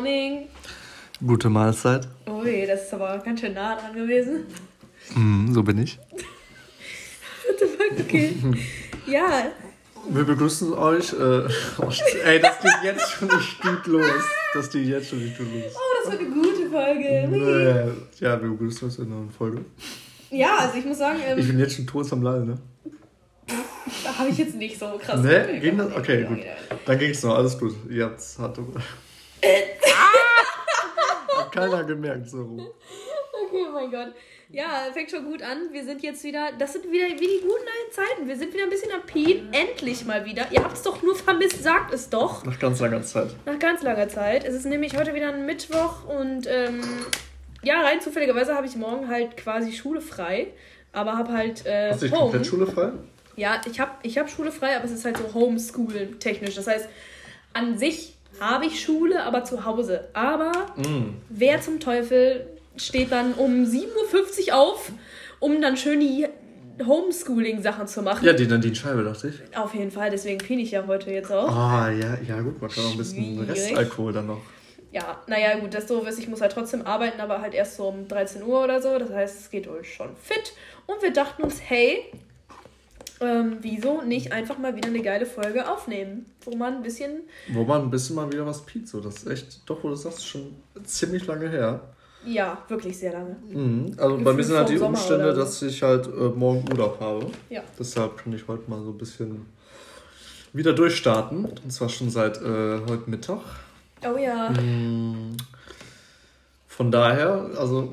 morning. Gute Mahlzeit. Ui, das ist aber ganz schön nah dran gewesen. Mm, so bin ich. What the fuck, okay. ja, Wir begrüßen euch. Äh, oh, ey, das geht jetzt schon nicht gut los. Das geht jetzt schon nicht gut los. oh, das wird eine gute Folge. Ja, wir begrüßen uns in einer neuen Folge. Ja, also ich muss sagen, Ich ähm, bin jetzt schon tot am Lallen, ne? da habe ich jetzt nicht so krass. Ne? Ging das? Okay, gut. Dann ging's noch, alles gut. Ihr habt's hart. Hat keiner gemerkt, so. Okay, oh mein Gott. Ja, fängt schon gut an. Wir sind jetzt wieder, das sind wieder wie die guten alten Zeiten. Wir sind wieder ein bisschen am Pien. Endlich mal wieder. Ihr habt es doch nur vermisst, sagt es doch. Nach ganz langer Zeit. Nach ganz langer Zeit. Es ist nämlich heute wieder ein Mittwoch und ähm, ja, rein zufälligerweise habe ich morgen halt quasi Schule frei. Aber habe halt äh, Hast du komplett Schule frei? Ja, ich habe ich hab Schule frei, aber es ist halt so Homeschool-technisch. Das heißt, an sich habe ich Schule, aber zu Hause. Aber Mm. wer zum Teufel steht dann um 7.50 Uhr auf, um dann schön die Homeschooling-Sachen zu machen? Ja, die Nadine Scheibe, dachte ich. Auf jeden Fall, deswegen pine ich ja heute jetzt auch. Ah, ja, ja, gut, man kann auch ein bisschen. Restalkohol dann noch. Ja, naja, gut, das Doofe ist, ich muss halt trotzdem arbeiten, aber halt erst so um 13 Uhr oder so. Das heißt, es geht euch schon fit. Und wir dachten uns, hey, ähm, wieso nicht einfach mal wieder eine geile Folge aufnehmen, wo man ein bisschen Wo man ein bisschen mal wieder was so. Das ist echt, doch, wo du sagst, schon ziemlich lange her. Ja, wirklich sehr lange. Mhm. Also bei mir sind halt die Sommer Umstände, so. dass ich halt äh, morgen Urlaub habe. Ja. Deshalb kann ich heute mal so ein bisschen wieder durchstarten. Und zwar schon seit äh, heute Mittag. Oh ja, Mhm. Von daher, also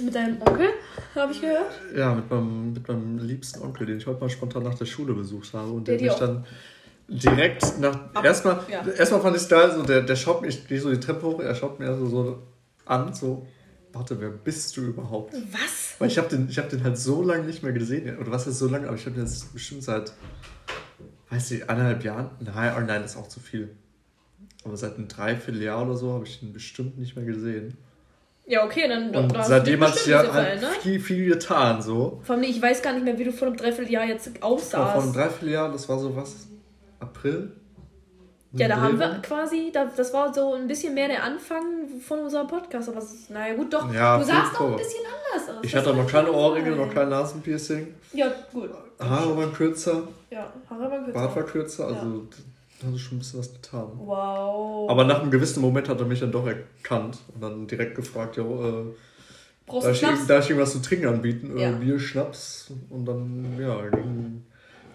mit deinem Onkel, habe ich gehört. ja, mit meinem, mit meinem liebsten Onkel, den ich heute mal spontan nach der Schule besucht habe und Der der, mich auch- dann direkt nach. Ab- erstmal, ja. erstmal fand ich es geil, so der, der schaut mich, ich gehe so die Treppe hoch, er schaut mir also so an, so, warte, wer bist du überhaupt? Was? Weil ich habe den, ich hab den halt so lange nicht mehr gesehen. Oder was ist so lange? Aber ich habe den jetzt bestimmt seit, weiß ich, eineinhalb Jahren. Nein, oh nein, das ist auch zu viel. Aber seit einem Dreivierteljahr oder so habe ich den bestimmt nicht mehr gesehen. Ja, okay, dann Und da hast seitdem du hat bestimmt ja bisschen halt verändert. viel, viel getan. So. Vor allem, ich weiß gar nicht mehr, wie du vor einem Dreivierteljahr jetzt Vor, vor einem aussahst. Dreivierteljahr, das war so was? April? Ja, da Dreh haben wir quasi, da, das war so ein bisschen mehr der Anfang von unserem Podcast. Aber es ist, naja, gut, doch. Ja, du sahst auch ein bisschen anders aus. Ich hatte noch keine Ohrringe, noch kein Nasenpiercing. Ja, gut. Haare waren kürzer, Ja, Haare waren kürzer. Bart war kürzer. Also da hat sich schon ein bisschen was getan. Wow. Aber nach einem gewissen Moment hat er mich dann doch erkannt und dann direkt gefragt, ja, äh, darf du ich, darf ich irgendwas zu trinken anbieten? Äh, Ja. Bier, Schnaps und dann, ja, ging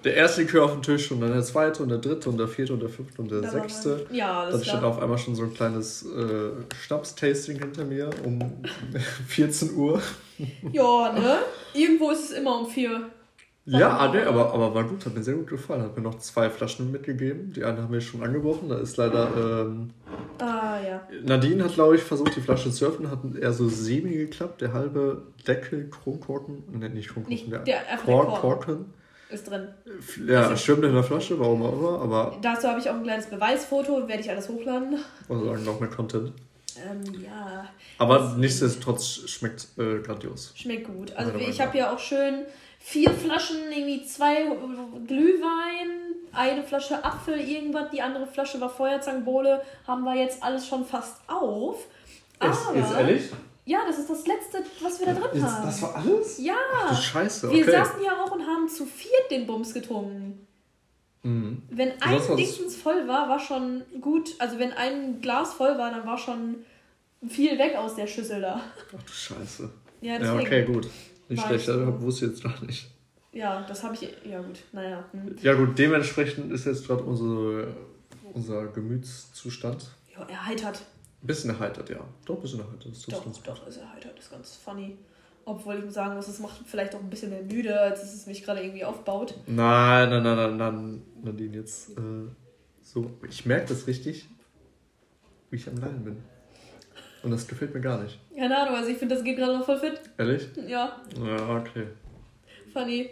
der erste Likör auf den Tisch und dann der zweite und der dritte und der vierte und der fünfte und der Da sechste. man- Ja, Dann das stand auf einmal schon so ein kleines äh, Schnaps-Tasting hinter mir um 14 Uhr. Ja, ne? Irgendwo ist es immer um vier. Ja, nee, aber, aber war gut, hat mir sehr gut gefallen. Hat mir noch zwei Flaschen mitgegeben. Die eine haben wir schon angebrochen. Da ist leider. Ähm, Ah, ja. Nadine hat, glaube ich, versucht, die Flasche zu öffnen. Hat eher so semi geklappt. Der halbe Deckel, Kronkorken. Ne, nicht Kronkorken, Nicht der, der- Kork, Kork. Korken. Ist drin. Ja, Also- schwimmt in der Flasche, warum auch immer. Aber, Dazu habe ich auch ein kleines Beweisfoto, werde ich alles hochladen. also sagen, noch mehr Content. Ähm, ja, Aber nichtsdestotrotz schmeckt äh, grandios. schmeckt gut. Also ich habe ja auch schön vier Flaschen, irgendwie zwei Glühwein, eine Flasche Apfel, irgendwas, die andere Flasche war Feuerzangenbowle, haben wir jetzt alles schon fast auf. Aber, Ja, das ist das letzte, was wir da drin haben. das war alles? ja, Ach Scheiße, wir okay. saßen ja auch und haben zu viert den Bums getrunken. Mhm. Wenn ein war's. Dingsens voll war, war schon gut. Also wenn ein Glas voll war, dann war schon viel weg aus der Schüssel da. Ach du Scheiße. Ja, Ja, okay, gut. Nicht schlecht, das wusste ich jetzt gar nicht. Ja, das habe ich. Ja, gut. Naja. Hm. Ja, gut, dementsprechend ist jetzt gerade unsere, unser Gemütszustand Ja, erheitert. ein bisschen erheitert, ja. Doch, ein bisschen erheitert. Das ist Doch, ganz gut. doch, ist erheitert. Ist ganz funny. Obwohl ich sagen muss, es macht vielleicht auch ein bisschen mehr müde, als es mich gerade irgendwie aufbaut. Nein, nein, nein, nein, nein, Nadine, jetzt äh, so. Ich merke das richtig, wie ich am Lallen bin. Und das gefällt mir gar nicht. Keine Ahnung, also ich finde, das geht gerade noch voll fit. Ehrlich? Ja, Ja, okay. funny.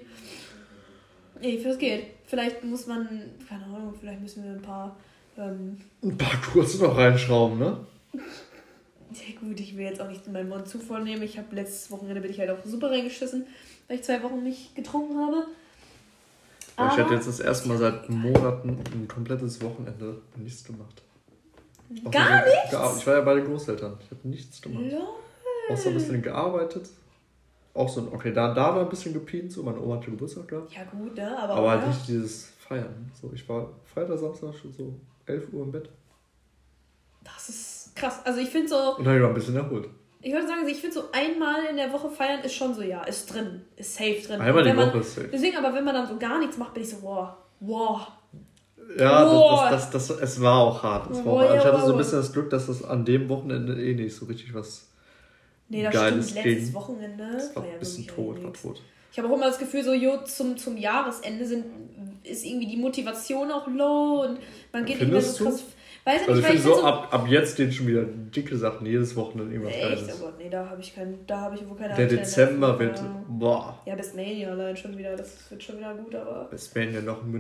Nee, ich finde, es geht. Vielleicht muss man, keine Ahnung, vielleicht müssen wir ein paar. Ähm, Ein paar kurz noch reinschrauben, ne? ja, gut, ich will jetzt auch nicht meinen Mund zu voll nehmen. Ich habe letztes Wochenende bin ich halt auch super reingeschissen, weil ich zwei Wochen nicht getrunken habe. Weil ich Aber- hatte jetzt das erste Mal seit Monaten ein komplettes Wochenende nichts gemacht. Gar nichts? Ich war ja bei den Großeltern. Ich habe nichts gemacht. Lol. Auch so ein bisschen gearbeitet. Auch so ein, okay, da, da war ein bisschen gepient, so meine Oma hatte Geburtstag gehabt. Ja gut, ne? Aber, Aber halt nicht dieses Feiern. So, ich war Freitag, Samstag schon so 11 Uhr im Bett. Das ist krass. Also ich finde so, Und dann ich mal ein bisschen erholt. ich würde sagen, ich finde so einmal in der Woche feiern ist schon so, ja, ist drin, ist safe drin. Einmal die wenn man, Woche ist safe. Deswegen, aber wenn man dann so gar nichts macht, bin ich so, wow, wow. Ja, Boah. das, das, das, das, es war auch hart. Es war auch. Ich hatte so ein bisschen das Glück, dass das an dem Wochenende eh nicht so richtig was Nee, das Geiles stimmt, letztes ging. Wochenende. Es war ja ein bisschen tot, war tot. Ich habe auch immer das Gefühl, so jo, zum, zum Jahresende sind, ist irgendwie die Motivation auch low und man geht Findest so du? krass. Weiß ich Also nicht, ich finde so, find so. ab, ab jetzt stehen schon wieder dicke Sachen, jedes Wochenende irgendwas Echt? Geiles. Oh Gott, nee, da habe ich keinen, da habe ich wohl keine Der Antenne. Dezember wird, boah, Ja, bis Mania allein schon wieder, das wird schon wieder gut, aber. bis Mania noch ein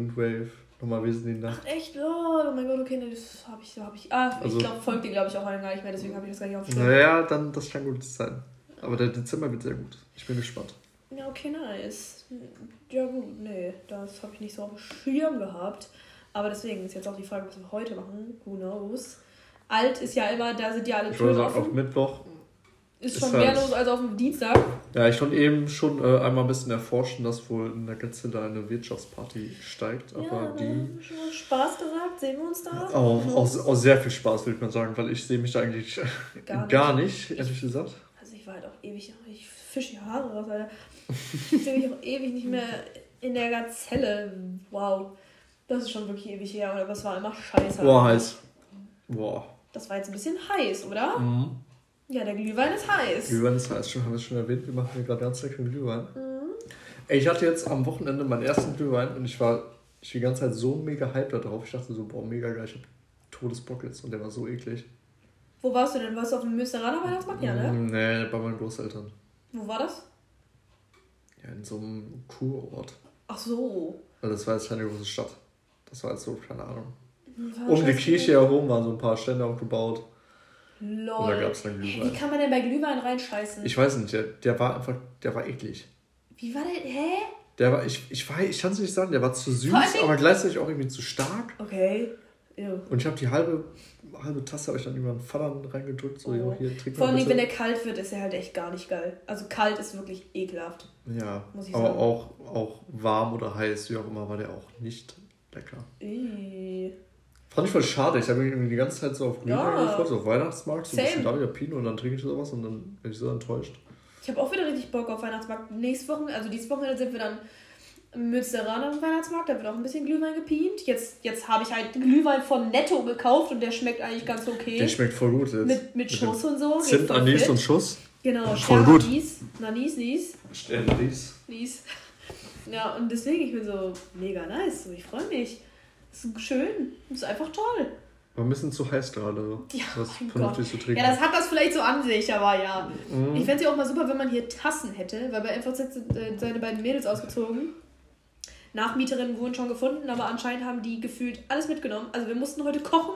Nochmal wesentlich nach. Echt, oh, oh mein Gott, okay, nee, das habe ich, hab ich. Ah, Also- ich glaube, folgt dir, glaube ich, auch allen gar nicht mehr, deswegen habe ich das gar nicht auf dem Schirm. Naja, dann, das kann gut sein. Aber der Dezember wird sehr gut. Ich bin gespannt. Ja, okay, nice. Ja, gut, nee, das habe ich nicht so auf dem Schirm gehabt. Aber deswegen ist jetzt auch die Frage, was wir heute machen. Who knows? Alt ist ja immer, da sind ja alle Türen sagen, auf offen. Mittwoch. Ist schon halt- mehr los als auf dem Dienstag. Ja, ich konnte eben schon äh, einmal ein bisschen erforschen, dass wohl in der Gazelle eine Wirtschaftsparty steigt. Aber ja, die schon Spaß gesagt. Sehen wir uns da? auch, auch, auch sehr viel Spaß, würde ich mal sagen, weil ich sehe mich da eigentlich Gar gar nicht. nicht, ehrlich gesagt. Also ich war halt auch ewig, ich fische die Haare raus, Alter. Ich sehe mich auch ewig nicht mehr in der Gazelle. Wow. Das ist schon wirklich ewig her, aber es war immer scheiße. Boah, heiß. Boah. Das war jetzt ein bisschen heiß, oder? Mhm. Ja, der Glühwein ist heiß. Glühwein ist heiß, schon, haben wir es schon erwähnt, wir machen hier gerade ganz leckeren Glühwein. Mhm. Ey, ich hatte jetzt am Wochenende meinen ersten Glühwein und ich war ich die ganze Zeit so mega hyped da drauf. Ich dachte so, boah, mega geil, ich hab Todesbock jetzt und der war so eklig. Wo warst du denn? Warst du auf dem Münsteraner Weihnachtsmarkt? Ja, ne? Mm, Nee, bei meinen Großeltern. Wo war das? Ja, in so einem Kurort. Ach so. Weil das war jetzt keine große Stadt. Das war jetzt so, keine Ahnung. War Um die. Kirche herum waren so ein paar Stände aufgebaut. Und da Lol. gab es dann Wie Glühwein. kann man denn bei Glühwein reinscheißen? Ich weiß nicht, der, der war einfach, der war eklig. Wie war der? Hä? Der war, ich, ich, weiß, ich kann es nicht sagen, der war zu süß, aber gleichzeitig auch irgendwie zu stark. Okay. Ew. Und ich habe die halbe, halbe Tasse habe ich dann über den Vater reingedrückt, so, Oh. hier, trink Vor allem, wenn der kalt wird, ist er halt echt gar nicht geil. Also kalt ist wirklich ekelhaft. Ja, muss ich aber sagen. auch, auch warm oder heiß, wie auch immer, war der auch nicht lecker. Ih. Fand ich voll schade. Ich habe mich irgendwie die ganze Zeit so auf Glühwein Ja. gefreut, so auf Weihnachtsmarkt, so ein bisschen Same. da wieder Pino und dann trinke ich sowas und dann bin ich so enttäuscht. Ich habe auch wieder richtig Bock auf Weihnachtsmarkt. Nächste Woche, also dieses Wochenende sind wir dann im Münsteraner Weihnachtsmarkt. Da wird auch ein bisschen Glühwein gepient. Jetzt, jetzt habe ich halt Glühwein von Netto gekauft und der schmeckt eigentlich ganz okay. Der schmeckt voll gut jetzt. mit, mit Schuss und so. Zimt, Anis und Schuss. Genau, Voll Stern, gut. Anis. Na, Nies, Nies, Stern Anis. Nies. Ja, und deswegen, ich bin so mega nice. So, ich freue mich. Es ist schön. Es ist einfach toll. War ein bisschen zu heiß gerade. Ja, was vernünftig Gott. zu trinken. Ja, das hat das vielleicht so an sich, aber ja. Mhm. Ich fände es ja auch mal super, wenn man hier Tassen hätte, weil bei MVZ sind äh, seine beiden Mädels ausgezogen. Nachmieterinnen wurden schon gefunden, aber anscheinend haben die gefühlt alles mitgenommen. Also wir mussten heute kochen,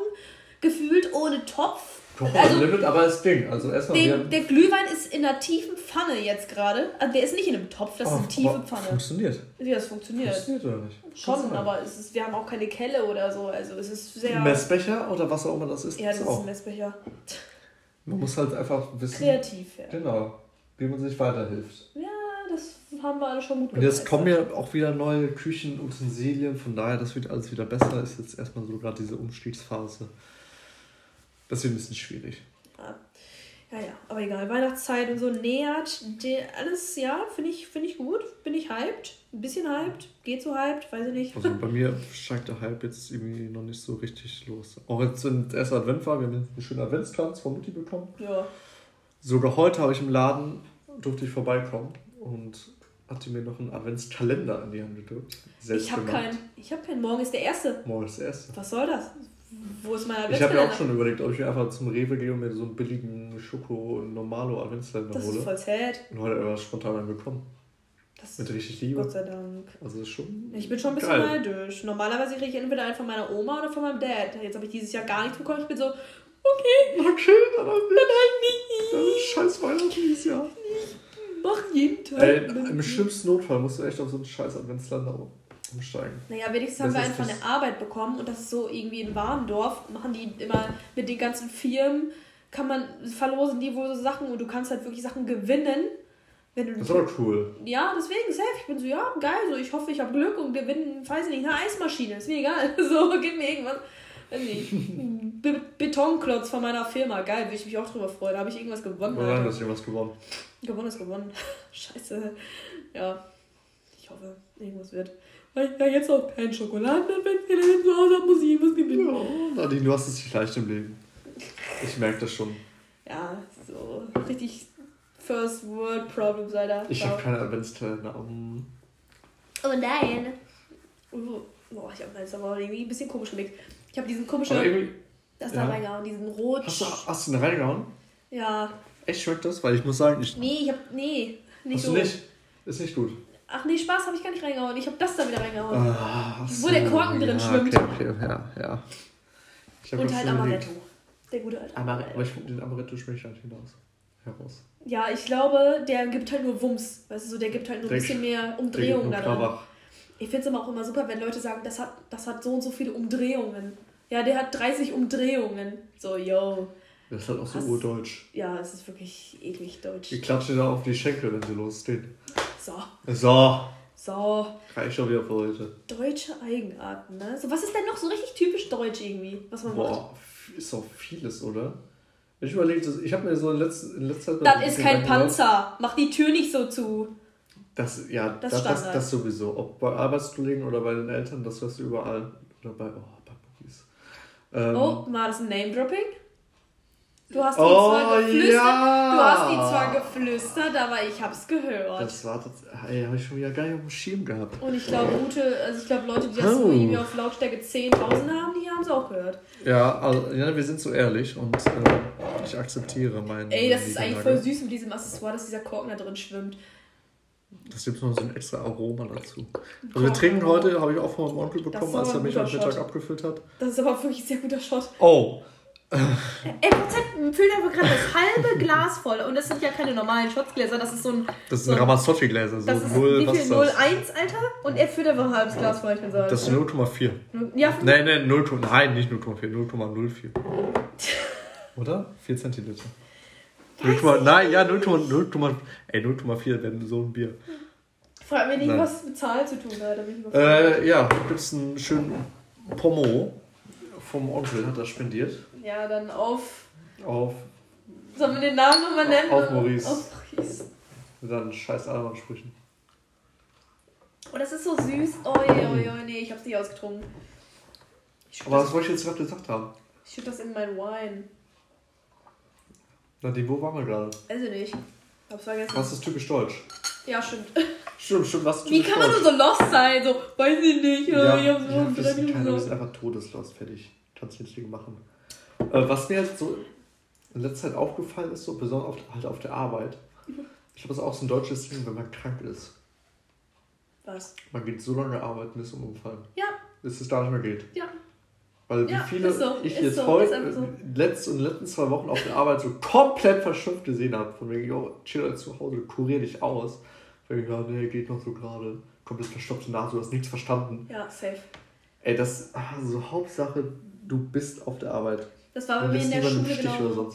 gefühlt ohne Topf. Kochen Also Limit, aber das Ding. Also erstmal, wir der, haben- der Glühwein ist in einer tiefen Pfanne jetzt gerade. Also der ist nicht in einem Topf, das ist Oh, eine tiefe Pfanne. Funktioniert. Ja, das funktioniert. Funktioniert oder nicht? Schon, aber es ist, wir haben auch keine Kelle oder so. Also es ist sehr. Messbecher oder was auch immer das ist. ja, das ist ist ein auch. Messbecher. Man muss halt einfach wissen, Kreativ, ja. genau, wie man sich weiterhilft. Ja, das haben wir alle schon gut Und jetzt kommen ja auch wieder neue Küchenutensilien, von daher, das wird alles wieder besser. Ist jetzt erstmal so gerade diese Umstiegsphase. Das wird ein bisschen schwierig. Ja, ja, aber egal. Weihnachtszeit und so nähert. Alles, ja, finde ich, find ich gut. Bin ich hyped. Ein bisschen hyped. Geht so hyped, weiß ich nicht. Also bei mir steigt der Hype jetzt irgendwie noch nicht so richtig los. Auch jetzt, wenn der erste Advent war, wir haben einen schönen Adventskranz von Mutti bekommen. Ja. Sogar heute habe ich im Laden, durfte ich vorbeikommen und hat die mir noch einen Adventskalender in die Hand gedrückt. Selbst Ich habe keinen. Ich habe keinen. Morgen ist der erste. Morgen ist der erste. Was soll das? Wo ist mein Ich habe ja Adventskalender? auch schon überlegt, ob ich mir einfach zum Rewe gehe und mir so einen billigen Schoko Normalo Adventskalender Das ist hole. voll sad. Und heute aber spontan einen bekommen. Das Mit richtig Liebe. Gott sei Dank. Also ist schon. Ich bin schon ein bisschen geil. neidisch. Normalerweise kriege ich entweder einen von meiner Oma oder von meinem Dad. Jetzt habe ich dieses Jahr gar nichts bekommen. Ich bin so, okay, Okay, dann hab ich. dann halt nicht. Das ist scheiß Weihnachten dieses Jahr. Mach jeden Tag. Ey, Im schlimmsten Notfall musst du echt auf so einen scheiß Adventskalender umsteigen. Naja, wenigstens haben Das wir ist einen von das- der Arbeit bekommen und das ist so irgendwie in Warendorf, machen die immer mit den ganzen Firmen, kann man verlosen die wohl so Sachen und du kannst halt wirklich Sachen gewinnen. Wenn du Das ist aber cool. ja, deswegen, safe. Ich bin so, ja, geil, so, ich hoffe, ich habe Glück und gewinne, weiß ich nicht, eine Eismaschine. Ist mir egal. So, gib mir irgendwas. Be Betonklotz von meiner Firma. Geil, würde ich mich auch drüber freuen. Da habe ich irgendwas gewonnen. Nein, Alter. du hast irgendwas gewonnen. Gewonnen ist gewonnen. Scheiße. Ja. Ich hoffe, irgendwas wird. Weil ich ja jetzt auch keinen Schokoladenadvent wieder zu Hause habe, muss ich irgendwas gewinnen. Ja, Nadine, du hast es nicht leicht im Leben. Ich merke das schon. Ja, so richtig First World Problems, Alter. Ich habe keine Adventskalender. Um, Oh nein. Oh, boah, ich habe jetzt aber irgendwie ein bisschen komisch gelegt. Ich habe diesen komischen. aber irgendwie, Das ja. da reingehauen, diesen rot. hast du, hast du eine reingehauen? Ja. Echt schmeckt das? Weil ich muss sagen, ich. Nee, ich hab. Nee. Nicht Hast so. du nicht? Ist nicht gut. Ach nee, Spaß habe ich gar nicht reingehauen. Ich habe das da wieder reingehauen. Ah, Wo der Korken drin ja, schwimmt. Okay, okay, ja, ja. Ich hab Und halt Amaretto. Der gute alte Amaretto. Aber ich, den Amaretto schmecke ich halt hinaus. Heraus. Ja, ich glaube, der gibt halt nur Wumms. Weißt du, so, der gibt halt nur ein bisschen mehr Umdrehungen geht da nur drin. Krawach. Ich finde es aber auch immer super, wenn Leute sagen, das hat, das hat so und so viele Umdrehungen. Ja, der hat 30 Umdrehungen. So, yo. Das ist halt auch so urdeutsch. Ja, es ist wirklich eklig deutsch. Die klatschen da auf die Schenkel, wenn sie losgehen. So, So, so. reicht schon wieder für heute. Deutsche Eigenarten, ne? So, was ist denn noch so richtig typisch deutsch irgendwie, was man macht? Boah, ist doch vieles, oder? Wenn ich überlege, ich habe mir so in letzter, in letzter Zeit. Das ist Gedanken kein gemacht, Panzer. Mach die Tür nicht so zu. Das, ja, Das das, das, das sowieso. Ob bei Arbeitskollegen oder bei den Eltern, das hörst du überall. Oder bei, oh, bei Bookies. Ähm, Oh, war das ein Name-Dropping? Du hast Oh, zwar geflüstert, ja. du hast die zwar geflüstert, aber ich hab's gehört. Das war das. Ey, habe ich schon wieder gar nicht auf dem Schirm gehabt. Und ich glaube, gute, also ich glaube, Leute, die das Oh. irgendwie auf Lautstärke 10.000 haben, die haben es auch gehört. Ja, also, ja, wir sind so ehrlich und äh, ich akzeptiere meinen. Ey, das ist eigentlich voll süß mit diesem Accessoire, dass dieser Korken da drin schwimmt. Das gibt noch so ein extra Aroma dazu. Also wir trinken heute, habe ich auch von meinem Onkel bekommen, als er mich am Mittag abgefüllt hat. Das ist aber wirklich ein sehr guter Shot. Oh, Ey, füllt einfach gerade das halbe Glas voll. Und das sind ja keine normalen Shotsgläser, das ist so ein. das ist so Ramazzotti-Gläser. So Das ist null, wie was viel? ist das? 0,1, Alter? Und er füllt einfach ein halbes Glas voll, ich bin so. Das ist 0,4. Ja, Nein, nein, 0, nein, nicht 0,4, 0,04. Oder? 4 Zentiliter. 0, nein, ja, 0,0, ey, 0,4 wäre so ein Bier. frag mich nicht, Nein. was mit Zahlen zu tun hat. Äh, ja, gibt es einen schönen Pommo vom Onkel, hat er spendiert. Ja, dann auf. Auf Sollen wir den Namen nochmal nennen? Auf Maurice. Auf Maurice. mit seinen scheiß Alman-Sprüchen. Oh, das ist so süß. Oi, oi, oi, nee, ich hab's nicht ausgetrunken. Schütte Aber das, was wollte ich jetzt gerade gesagt haben? ich schütt das in mein Wine. Nadine, wo waren wir gerade? Weiß ich nicht. Hab's vergessen. Was ist typisch deutsch? Ja, stimmt. Stimmt, stimmt, was ist Wie kann man nur so lost sein? So, weiß ich nicht. Ja, ich hab's ja, nicht keine, gesagt. sind einfach todeslos, fertig. Kannst nichts gegen machen. Äh, was mir jetzt so in letzter Zeit aufgefallen ist, so besonders auf, halt auf der Arbeit, ich glaube, das ist auch so ein deutsches Ding, wenn man krank ist. Was? Man geht so lange arbeiten, bis zum Umfallen. Ja, Bis es da nicht mehr geht. ja. Weil wie Ja, viele so, ich jetzt so, heute, so. letzt, in den letzten zwei Wochen auf der Arbeit so komplett verschöpft gesehen habe. Von wegen, yo, chill halt zu Hause, kurier dich aus. Von wegen, ja, nee, geht noch so gerade. Komplett verstopfte Nase, du hast nichts verstanden. Ja, safe. Ey, das, also Hauptsache, du bist auf der Arbeit. Das war bei mir in der Schule genau.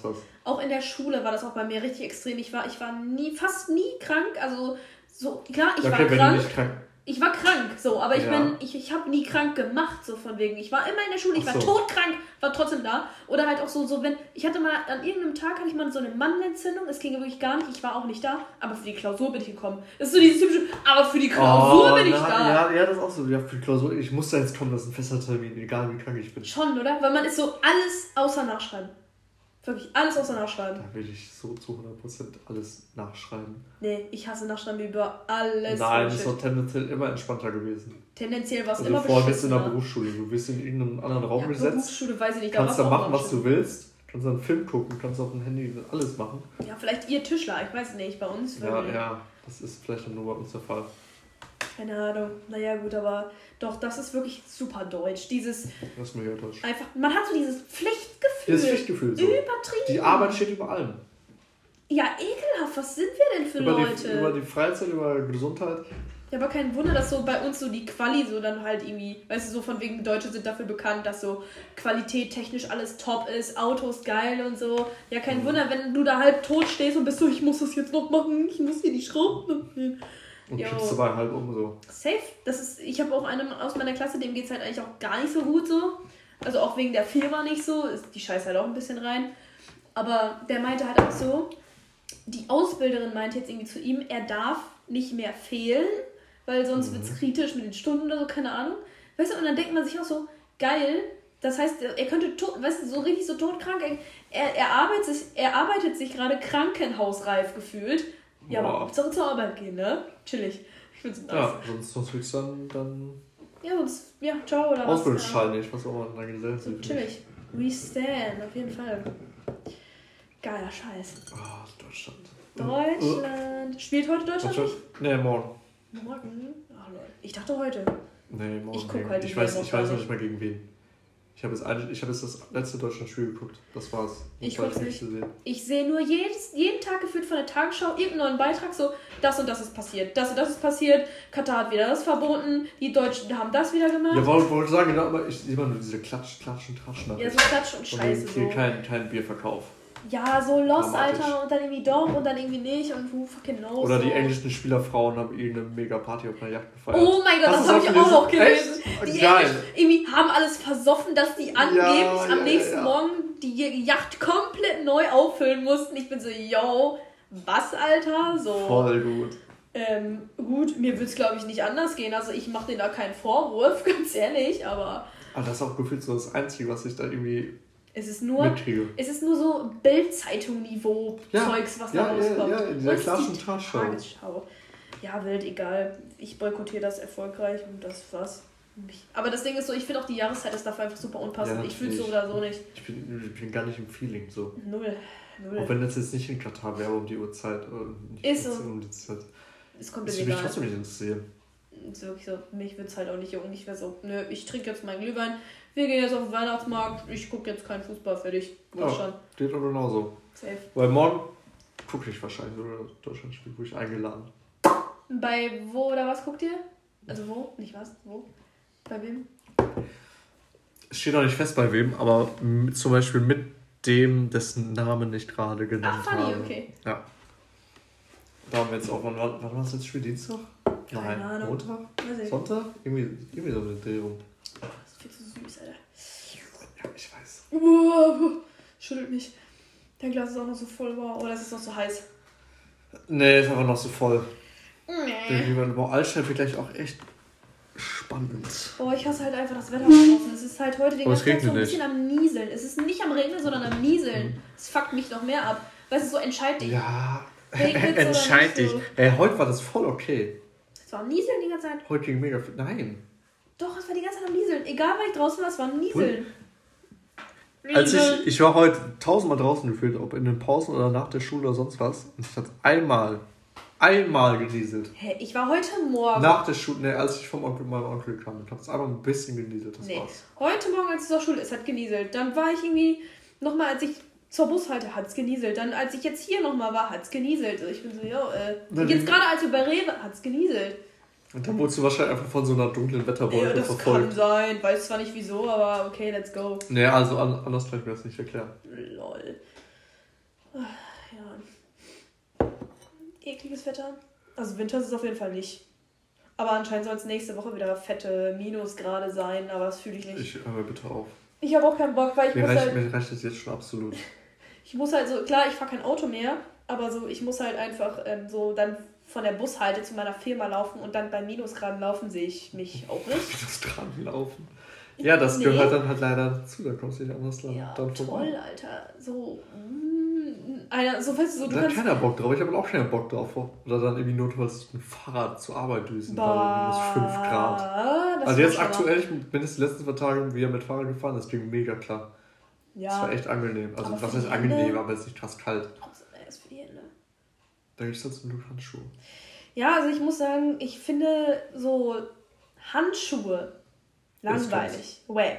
Auch in der Schule war das auch bei mir richtig extrem. Ich war, ich war nie, fast nie krank. Also, so, klar, ich okay, war krank. nicht krank. Ich war krank, so, aber ich Ja. bin, ich, ich habe nie krank gemacht, so von wegen. Ich war immer in der Schule, ich Ach war so. todkrank, war trotzdem da. Oder halt auch so, so, wenn, ich hatte mal, an irgendeinem Tag hatte ich mal so eine Mandelentzündung, es ging wirklich gar nicht, ich war auch nicht da, aber für die Klausur bin ich gekommen. Das ist so dieses typische, aber für die Klausur bin ich Oh, na, da. Ja, ja, das ist auch so. Ja, für die Klausur, ich muss da jetzt kommen, das ist ein fester Termin, egal wie krank ich bin. Schon, oder? Weil man ist so alles außer Nachschreiben. Wirklich alles außer Nachschreiben. Da will ich so zu 100% alles nachschreiben. Nee, ich hasse Nachschreiben über alles. Nein, Bullshit. ist doch tendenziell immer entspannter gewesen. Tendenziell war es Also immer vorher bist du in der. Berufsschule, du wirst in irgendeinem anderen Raum Ja, gesetzt, Berufsschule weiß ich nicht. kannst da machen, was du willst, kannst einen Film gucken, kannst auf dem Handy alles machen. Ja, vielleicht ihr Tischler, ich weiß nicht, bei uns. Ja, ja, das ist vielleicht nur bei uns der Fall. Keine Ahnung. Naja, gut, aber doch, das ist wirklich super deutsch. Dieses Das ist mega deutsch. einfach, man hat so dieses Pflichtgefühl. Das Pflichtgefühl so. Übertrieben. Die Arbeit steht über allem. Ja, ekelhaft. Was sind wir denn für Über Leute? die, über die Freizeit, über Gesundheit. Ja, aber kein Wunder, dass so bei uns so die Quali so dann halt irgendwie, weißt du, so von wegen Deutsche sind dafür bekannt, dass so Qualität technisch alles top ist, Autos geil und so. Ja, kein mhm. Wunder, wenn du da halb tot stehst und bist so, ich muss das jetzt noch machen, ich muss hier die Schrauben Und kippst dabei halb um so. Safe. Das ist, ich habe auch einen aus meiner Klasse, dem geht es halt eigentlich auch gar nicht so gut so. Also auch wegen der Firma nicht so, die Scheiße halt auch ein bisschen rein. Aber der meinte halt auch so, die Ausbilderin meinte jetzt irgendwie zu ihm, er darf nicht mehr fehlen weil sonst mhm. wird es kritisch mit den Stunden oder so, keine Ahnung. Weißt du, und dann denkt man sich auch so, geil, das heißt, er könnte, tot, weißt du, so richtig so todkrank, er, er, arbeitet er arbeitet sich gerade krankenhausreif gefühlt. Ja, aber Hauptsache zur Arbeit gehen, ne? Chillig. Ich find's nice. Ja, sonst, sonst willst du dann, dann... Ja, sonst, ja, ciao oder was. Ausbildungsschein nicht, was auch immer in der Gesellschaft so, chillig. We stand, auf jeden Fall. Geiler Scheiß. Ah, oh, Deutschland. Deutschland. Spielt heute Deutschland? Deutschland? Nee, morgen. Morgen? Ach Leute. Ich dachte heute. Nee, morgen. Ich gucke halt Ich weiß, ich weiß noch nicht mal gegen wen. Ich habe jetzt, hab jetzt das letzte Deutschland-Spiel geguckt. Das war's. Ich gucke nicht. Ich sehe nur jedes, jeden Tag gefühlt von der Tagesschau irgendeinen neuen Beitrag, so das und das ist passiert, das und das ist passiert, Katar hat wieder das verboten, die Deutschen haben das wieder gemacht. Ja, wollte wollt sagen, genau, aber ich sehe immer nur diese Klatsch, Klatschen, Taschen. Ja, so Klatsch und Scheiße. Und so. kein, kein Bierverkauf. Ja, so Lost, Alter, und dann irgendwie doch und dann irgendwie nicht und who fucking knows. Oder die englischen Spielerfrauen haben irgendeine mega Party auf einer Yacht gefeiert. Oh mein Gott, das, das habe ich auch noch gelesen. Echt? Die Geil. irgendwie haben alles versoffen, dass die angeblich ja, am ja, nächsten ja. Morgen die Yacht komplett neu auffüllen mussten. Ich bin so, yo, was, Alter? So. Voll gut. Ähm, gut, mir würde es glaube ich nicht anders gehen. Also ich mache denen da keinen Vorwurf, ganz ehrlich, aber. Aber das ist auch gefühlt so das Einzige, was ich da irgendwie es ist nur, es ist nur so Bildzeitung-Niveau-Zeugs, ja, was da ja, rauskommt. Ja, ja, in dieser klassischen Tagesschau. Ja, wild, egal. Ich boykottiere das erfolgreich und das war's. Aber das Ding ist so, ich finde auch die Jahreszeit ist dafür einfach super unpassend. Ja, ich fühle es so oder so nicht. Ich bin, ich bin gar nicht im Feeling so. Null. Null. Auch wenn das jetzt nicht in Katar wäre um die Uhrzeit. Ist so. Um die Zeit. Komplett das egal. mich trotzdem nicht interessieren. Ist wirklich so. Mich würde es halt auch nicht jucken. Ich wäre so, nö, ich trinke jetzt meinen Glühwein wir gehen jetzt auf den Weihnachtsmarkt, ich gucke jetzt keinen Fußball fertig. Ja, schon. Geht doch genauso. Safe. Weil morgen gucke ich wahrscheinlich oder Deutschlandspiel, wo ich eingeladen. Bei wo oder was guckt ihr? Also wo? Nicht was? Wo? Bei wem? Es steht noch nicht fest bei wem, aber zum Beispiel mit dem, dessen Namen nicht gerade genannt Ach, funny, habe. okay. Ja. Da haben wir jetzt auch, wann, wann war das jetzt Spiel? Dienstag? Keine Nein, Ahnung. Montag? Sonntag? Irgendwie, irgendwie so eine Drehung viel zu süß, Alter. Ja, ich weiß. Uh, schüttelt mich. Dein Glas ist auch noch so voll. Wow. Oder ist es noch so heiß? Nee, ist einfach noch so voll. Nee. Boah, Altstadt wird gleich auch echt spannend. Boah, ich hasse halt einfach das Wetter draußen. Es ist halt heute den ganzen Tag so ein bisschen am Nieseln. Es ist nicht am Regnen, sondern am Nieseln. Es fuckt mich noch mehr ab. Weißt du, so entscheid dich. Ja, entscheid dich. So. Ey, heute war das voll okay. Es war am Nieseln die ganze Zeit. Heute ging mega. Nein. Doch, es war die ganze Zeit am Nieseln. Egal, weil ich draußen war, es war am Nieseln. Als ich, ich war heute tausendmal draußen gefühlt, ob in den Pausen oder nach der Schule oder sonst was. Und es hat einmal, einmal genieselt. Hä, ich war heute Morgen. Nach der Schule, ne, als ich vom Onkel, meinem Onkel kam, hat es einmal ein bisschen genieselt. Das nee. war's. Heute Morgen, als es zur Schule ist, hat genieselt. Dann war ich irgendwie, nochmal, als ich zur Bushalte hat es genieselt. Dann, als ich jetzt hier nochmal war, hat es genieselt. Ich bin so, ja, äh. Jetzt gerade, als wir bei Rewe, hat es genieselt. Und dann wurdest du wahrscheinlich einfach von so einer dunklen Wetterwolke ja, das verfolgt. kann sein. Weiß zwar nicht wieso, aber okay, let's go. Nee, also anders kann ich mir das nicht erklären. Lol. Ja. Ekliges Wetter. Also Winter ist es auf jeden Fall nicht. Aber anscheinend soll es nächste Woche wieder fette Minusgrade sein, aber das fühle ich nicht. Ich höre bitte auf. Ich habe auch keinen Bock, weil ich mir muss reicht, halt... Mir reicht das jetzt schon absolut. ich muss halt so... Klar, ich fahre kein Auto mehr, aber so, ich muss halt einfach ähm, so dann von der Bushalte zu meiner Firma laufen und dann bei Minusgraden laufen, sehe ich mich auch nicht. Minusgraden laufen. Ja, das nee. gehört dann halt leider dazu, da kommst du nicht anders ja, dann toll, Alter. So, mm, einer, so weißt du, so, du da hat keiner Bock drauf, ich habe auch keinen Bock drauf. Oder dann irgendwie notfalls mit dem Fahrrad zur Arbeit düsen, bei minus 5 Grad. Also jetzt aktuell, ich bin jetzt die letzten zwei Tage wieder mit Fahrrad gefahren, das ging mega klar. Ja. Das war echt angenehm. Also was heißt angenehm, aber es ist nicht krass kalt. Da gibt es halt zum Glück Handschuhe. Ja, also ich muss sagen, ich finde so Handschuhe langweilig, wack.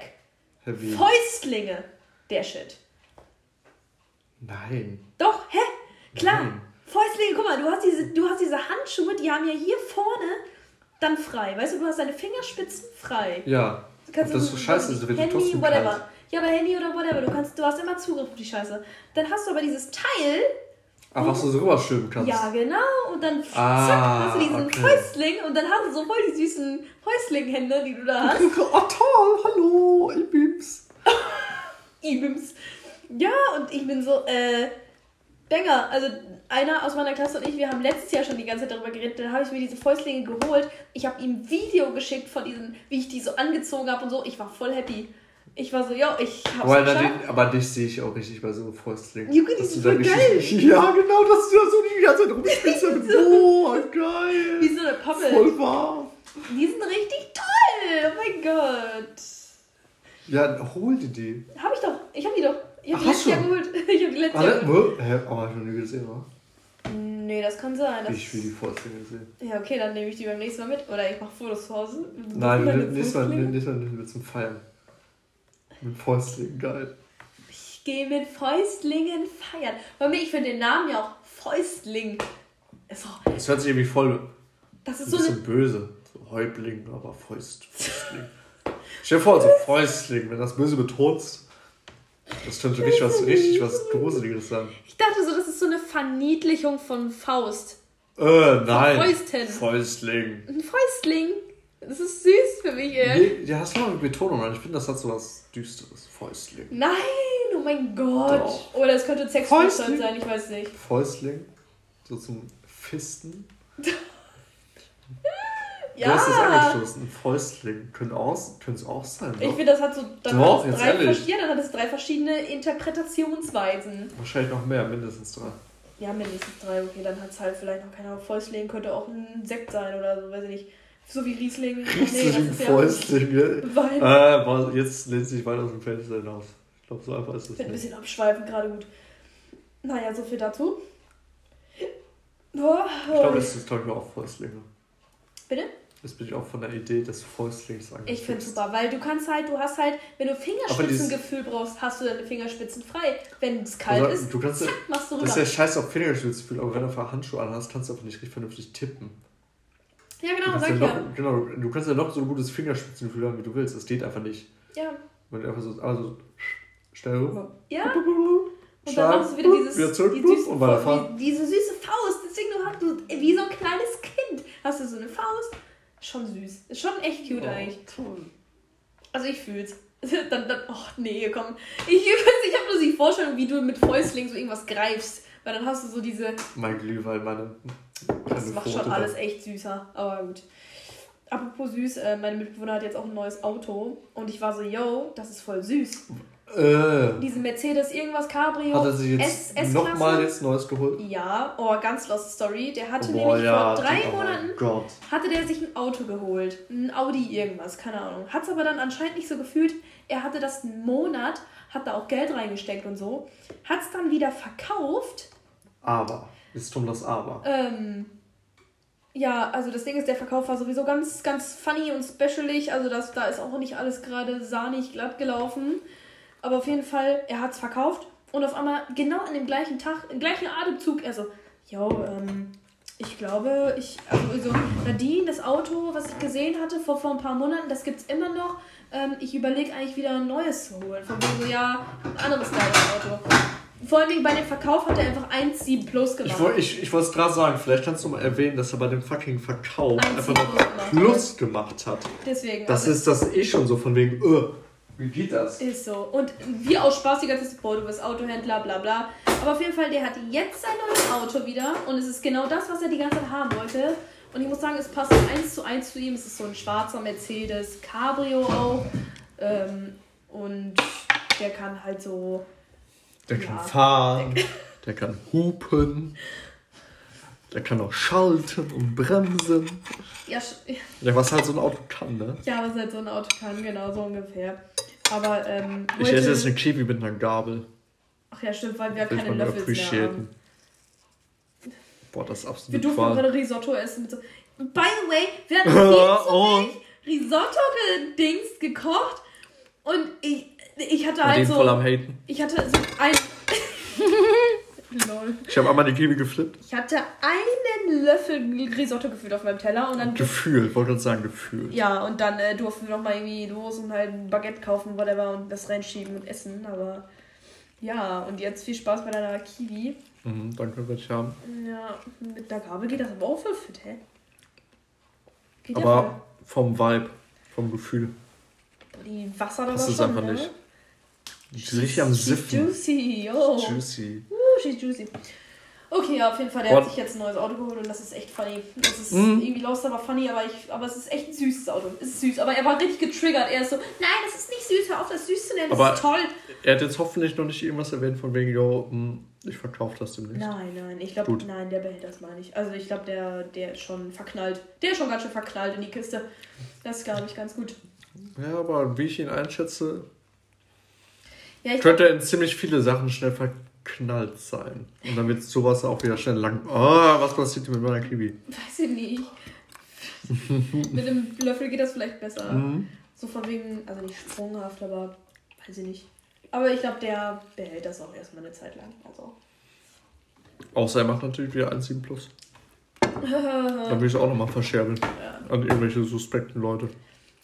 Heavy. Fäustlinge, der Shit. Nein. Doch, hä? Klar. Nein. Fäustlinge, guck mal, du hast, diese, du hast diese Handschuhe, die haben ja hier vorne dann frei. Weißt du, du hast deine Fingerspitzen frei. Ja. Du kannst das ist so scheiße, das wird Handy, trotzdem whatever. kalt. Ja, aber Handy oder whatever. Du, kannst, du hast immer Zugriff auf die Scheiße. Dann hast du aber dieses Teil. Ach, was du so rüberschwimmen kannst. Ja, genau. Und dann Ah, zack, hast du diesen okay. Fäustling und dann hast du so voll die süßen Fäustlinghände, die du da hast. oh toll, hallo, ich bin's. Ibims. Ja, und ich bin so, äh, Banger. Also einer aus meiner Klasse und ich, wir haben letztes Jahr schon die ganze Zeit darüber geredet. Dann habe ich mir diese Fäustlinge geholt. Ich habe ihm ein Video geschickt von diesen, wie ich die so angezogen habe und so. Ich war voll happy. Ich war so, ja, ich hab's Aber, geschafft. dann, aber dich sehe ich auch richtig bei so Fäustlingen. Junge, die sind voll richtig- Ja, genau, dass du da so die ganze Zeit rumspielst. so, geil. Wie so eine Pappe. Voll warm. Die sind richtig toll. Oh mein Gott. Ja, hol dir die. Hab ich doch. Ich hab die doch. Ich hab Ach, die hast letztes Jahr geholt. Ich hab die letztes Ah, Jahr geholt. Hä? Oh, hab ich noch nie gesehen, wa? Nee, das kann sein. Das Ich will die Fäustlinge sehen. ja, okay, dann nehme ich die beim nächsten Mal mit. Oder ich mache Fotos zu Hause. Nein, nächstes Mal, nächstes Mal nehmen wir zum Feiern. Mit Fäustlingen, geil. Ich gehe mit Fäustlingen feiern. Weil mir, ich finde den Namen ja auch Fäustling. Auch, Das hört sich irgendwie voll das ist ein so eine. bisschen böse. So Häuptling, aber Fäust, Fäustling. Stell dir vor, so Fäustling, wenn das böse betonst. Das könnte richtig was, richtig was Gruseliges sein. Ich dachte so, das ist so eine Verniedlichung von Faust. Äh, nein. Fäusten. Fäustling. Ein Fäustling. Das ist süß für mich, ey. Ja, hast du mal eine Betonung an. Ich finde, das hat so was Düsteres. Fäustling. Nein, oh mein Gott. Doch. Oder es könnte Sexspielzeug Fäustling. sein, ich weiß nicht. Fäustling. So zum Fisten. Ja. Du hast das angestoßen. Fäustling. Könnte es auch sein. Ich Doch? finde, das hat so. Dann Doch, hat es drei, ehrlich. ja, dann hat es drei verschiedene Interpretationsweisen. Wahrscheinlich noch mehr, mindestens drei. Ja, mindestens drei, okay, dann hat es halt vielleicht noch keine Ahnung. Fäustling könnte auch ein Sekt sein oder so, weiß ich nicht. So wie Riesling. Riesling, das ist Fäustling. Ja. Ja Wein. Äh, boah, jetzt lehnt sich weiter aus dem Fenster hinaus. Ich glaube, so einfach ist Ich das bin ein bisschen abschweifend, gerade gut. Naja, so viel dazu. Boah, Ich glaube, das ist, glaube ich, auch Fäustlinge. Bitte? Jetzt bin ich auch von der Idee des Fäustlings angefixt. Ich finde super, weil du kannst halt, du hast halt, wenn du Fingerspitzengefühl brauchst, hast du deine Fingerspitzen frei. Wenn es kalt Also, ist, du kannst zack, machst du das ist ja scheiße auf Fingerspitzgefühl, aber wenn du einfach Handschuhe anhast, kannst du einfach nicht richtig vernünftig tippen. Ja, genau, sag ja ich noch, ja. genau, du kannst ja noch so ein gutes Fingerspitzengefühl haben, wie du willst. Das geht einfach nicht. Ja, Wenn du einfach so, also schnell hoch. ja. Und dann machst du wieder dieses, wieder zurück, die süße, und weiterfahren. die, diese süße Faust. Deswegen du hast du wie so ein kleines Kind. Hast du so eine Faust. Schon süß. Ist schon echt cute eigentlich. toll. Also ich fühl's. Dann, dann, oh nee, komm. Ich, ich, ich habe nur die Vorstellung, wie du mit Fäustling so irgendwas greifst. Weil dann hast du so diese. Mein Glühwein, meine Das kleine macht schon da. alles echt süßer. Aber gut. Apropos süß, äh, meine Mitbewohner hat jetzt auch ein neues Auto. Und ich war so, yo, das ist voll süß. Äh, Diese Mercedes irgendwas Cabrio. hat er sich jetzt nochmal jetzt Neues geholt? Ja, oh, ganz lost Story. Der hatte Boah, nämlich ja, vor drei oh mein Monaten Gott. hatte der sich ein Auto geholt. Ein Audi irgendwas, keine Ahnung. Hat es aber dann anscheinend nicht so gefühlt. Er hatte das einen Monat, hat da auch Geld reingesteckt und so. Hat es dann wieder verkauft. Aber. Jetzt kommt das Aber. Ähm, ja, also das Ding ist, der Verkauf war sowieso ganz, ganz funny und specialig. Also das, da ist auch nicht alles gerade sahnig glatt gelaufen. Aber auf jeden Fall, er hat es verkauft. Und auf einmal, genau an dem gleichen Tag, im gleichen Atemzug, er so, yo, ähm, ich glaube, ich, also so, Nadine, das Auto, was ich gesehen hatte vor, vor ein paar Monaten, das gibt's immer noch. Ähm, ich überlege eigentlich wieder ein neues zu holen. Von wegen so, ja, ein anderes geiles Auto. Vor allem bei dem Verkauf hat er einfach 1,7 plus gemacht. Ich, woll- ich, ich wollte es gerade sagen, vielleicht kannst du mal erwähnen, dass er bei dem fucking Verkauf Ein einfach Plus noch gemacht Plus gemacht hat. Deswegen. Das also, ist das eh schon so von wegen, äh, wie geht das? Ist so. Und wie aus Spaß die ganze Zeit, boah, du bist Autohändler, bla bla. Aber auf jeden Fall, der hat jetzt sein neues Auto wieder. Und es ist genau das, was er die ganze Zeit haben wollte. Und ich muss sagen, es passt eins zu eins zu ihm. Es ist so ein schwarzer Mercedes Cabrio auch. Ähm, und der kann halt so. Der Ja. kann fahren, der kann hupen, der kann auch schalten und bremsen. Ja, Ja, was halt so ein Auto kann, ne? ja was halt so ein Auto kann, genau so ungefähr. Aber ähm, Ich esse jetzt eine Kiwi mit einer Gabel. Ach ja, stimmt, weil wir Will keine Löffel mehr haben. Boah, das ist Wir absolut durften Qual. gerade Risotto essen. Mit so By the way, wir hatten viel zu Oh. Risotto-Dings gekocht und ich, ich hatte halt so. voll am Haten. Ich hatte so ein. Lol. Ich habe einmal die Kiwi geflippt. Ich hatte einen Löffel Risotto gefühlt auf meinem Teller und dann. Gefühl, wollte gerade sagen, Gefühl. Ja, und dann äh, durften wir noch mal irgendwie los und halt ein Baguette kaufen, whatever, und das reinschieben und essen. Aber ja, und jetzt viel Spaß bei deiner Kiwi. Mhm, danke, werde ich haben. Ja, mit der Gabel geht das aber auch voll fit, hä? Geht ja Aber vom Vibe, vom Gefühl. Die Wasser da Passt war es schon, einfach ne? nicht. Ist richtig am Siffen. juicy, yo. Juicy. Uh, she's juicy. Okay, ja, auf jeden Fall, der What? hat sich jetzt ein neues Auto geholt und das ist echt funny. Das ist Mhm. irgendwie lost, aber funny, aber, ich, aber es ist echt ein süßes Auto. Es ist süß, aber er war richtig getriggert. Er ist so, nein, das ist nicht süß, hör auf, das süß zu nennen, das Aber- ist toll. Er hat jetzt hoffentlich noch nicht irgendwas erwähnt von wegen, yo, hm, ich verkaufe das demnächst. Nein, nein, ich glaube, nein, der behält das mal nicht. Also ich glaube, der, der ist schon verknallt. Der ist schon ganz schön verknallt in die Kiste. Das ist, glaube ich, ganz gut. Ja, aber wie ich ihn einschätze, Ja, glaub, könnte er in ziemlich viele Sachen schnell verknallt sein. Und dann wird sowas auch wieder schnell lang. Oh, was passiert hier mit meiner Kiwi? weiß ich nicht. Mit dem Löffel geht das vielleicht besser. Mhm. So von wegen, also nicht sprunghaft, aber weiß ich nicht. Aber ich glaube, der behält das auch erstmal eine Zeit lang. Also. Außer er macht natürlich wieder 1,7 plus. Dann will ich es auch nochmal verscherbeln. Ja. An irgendwelche suspekten Leute.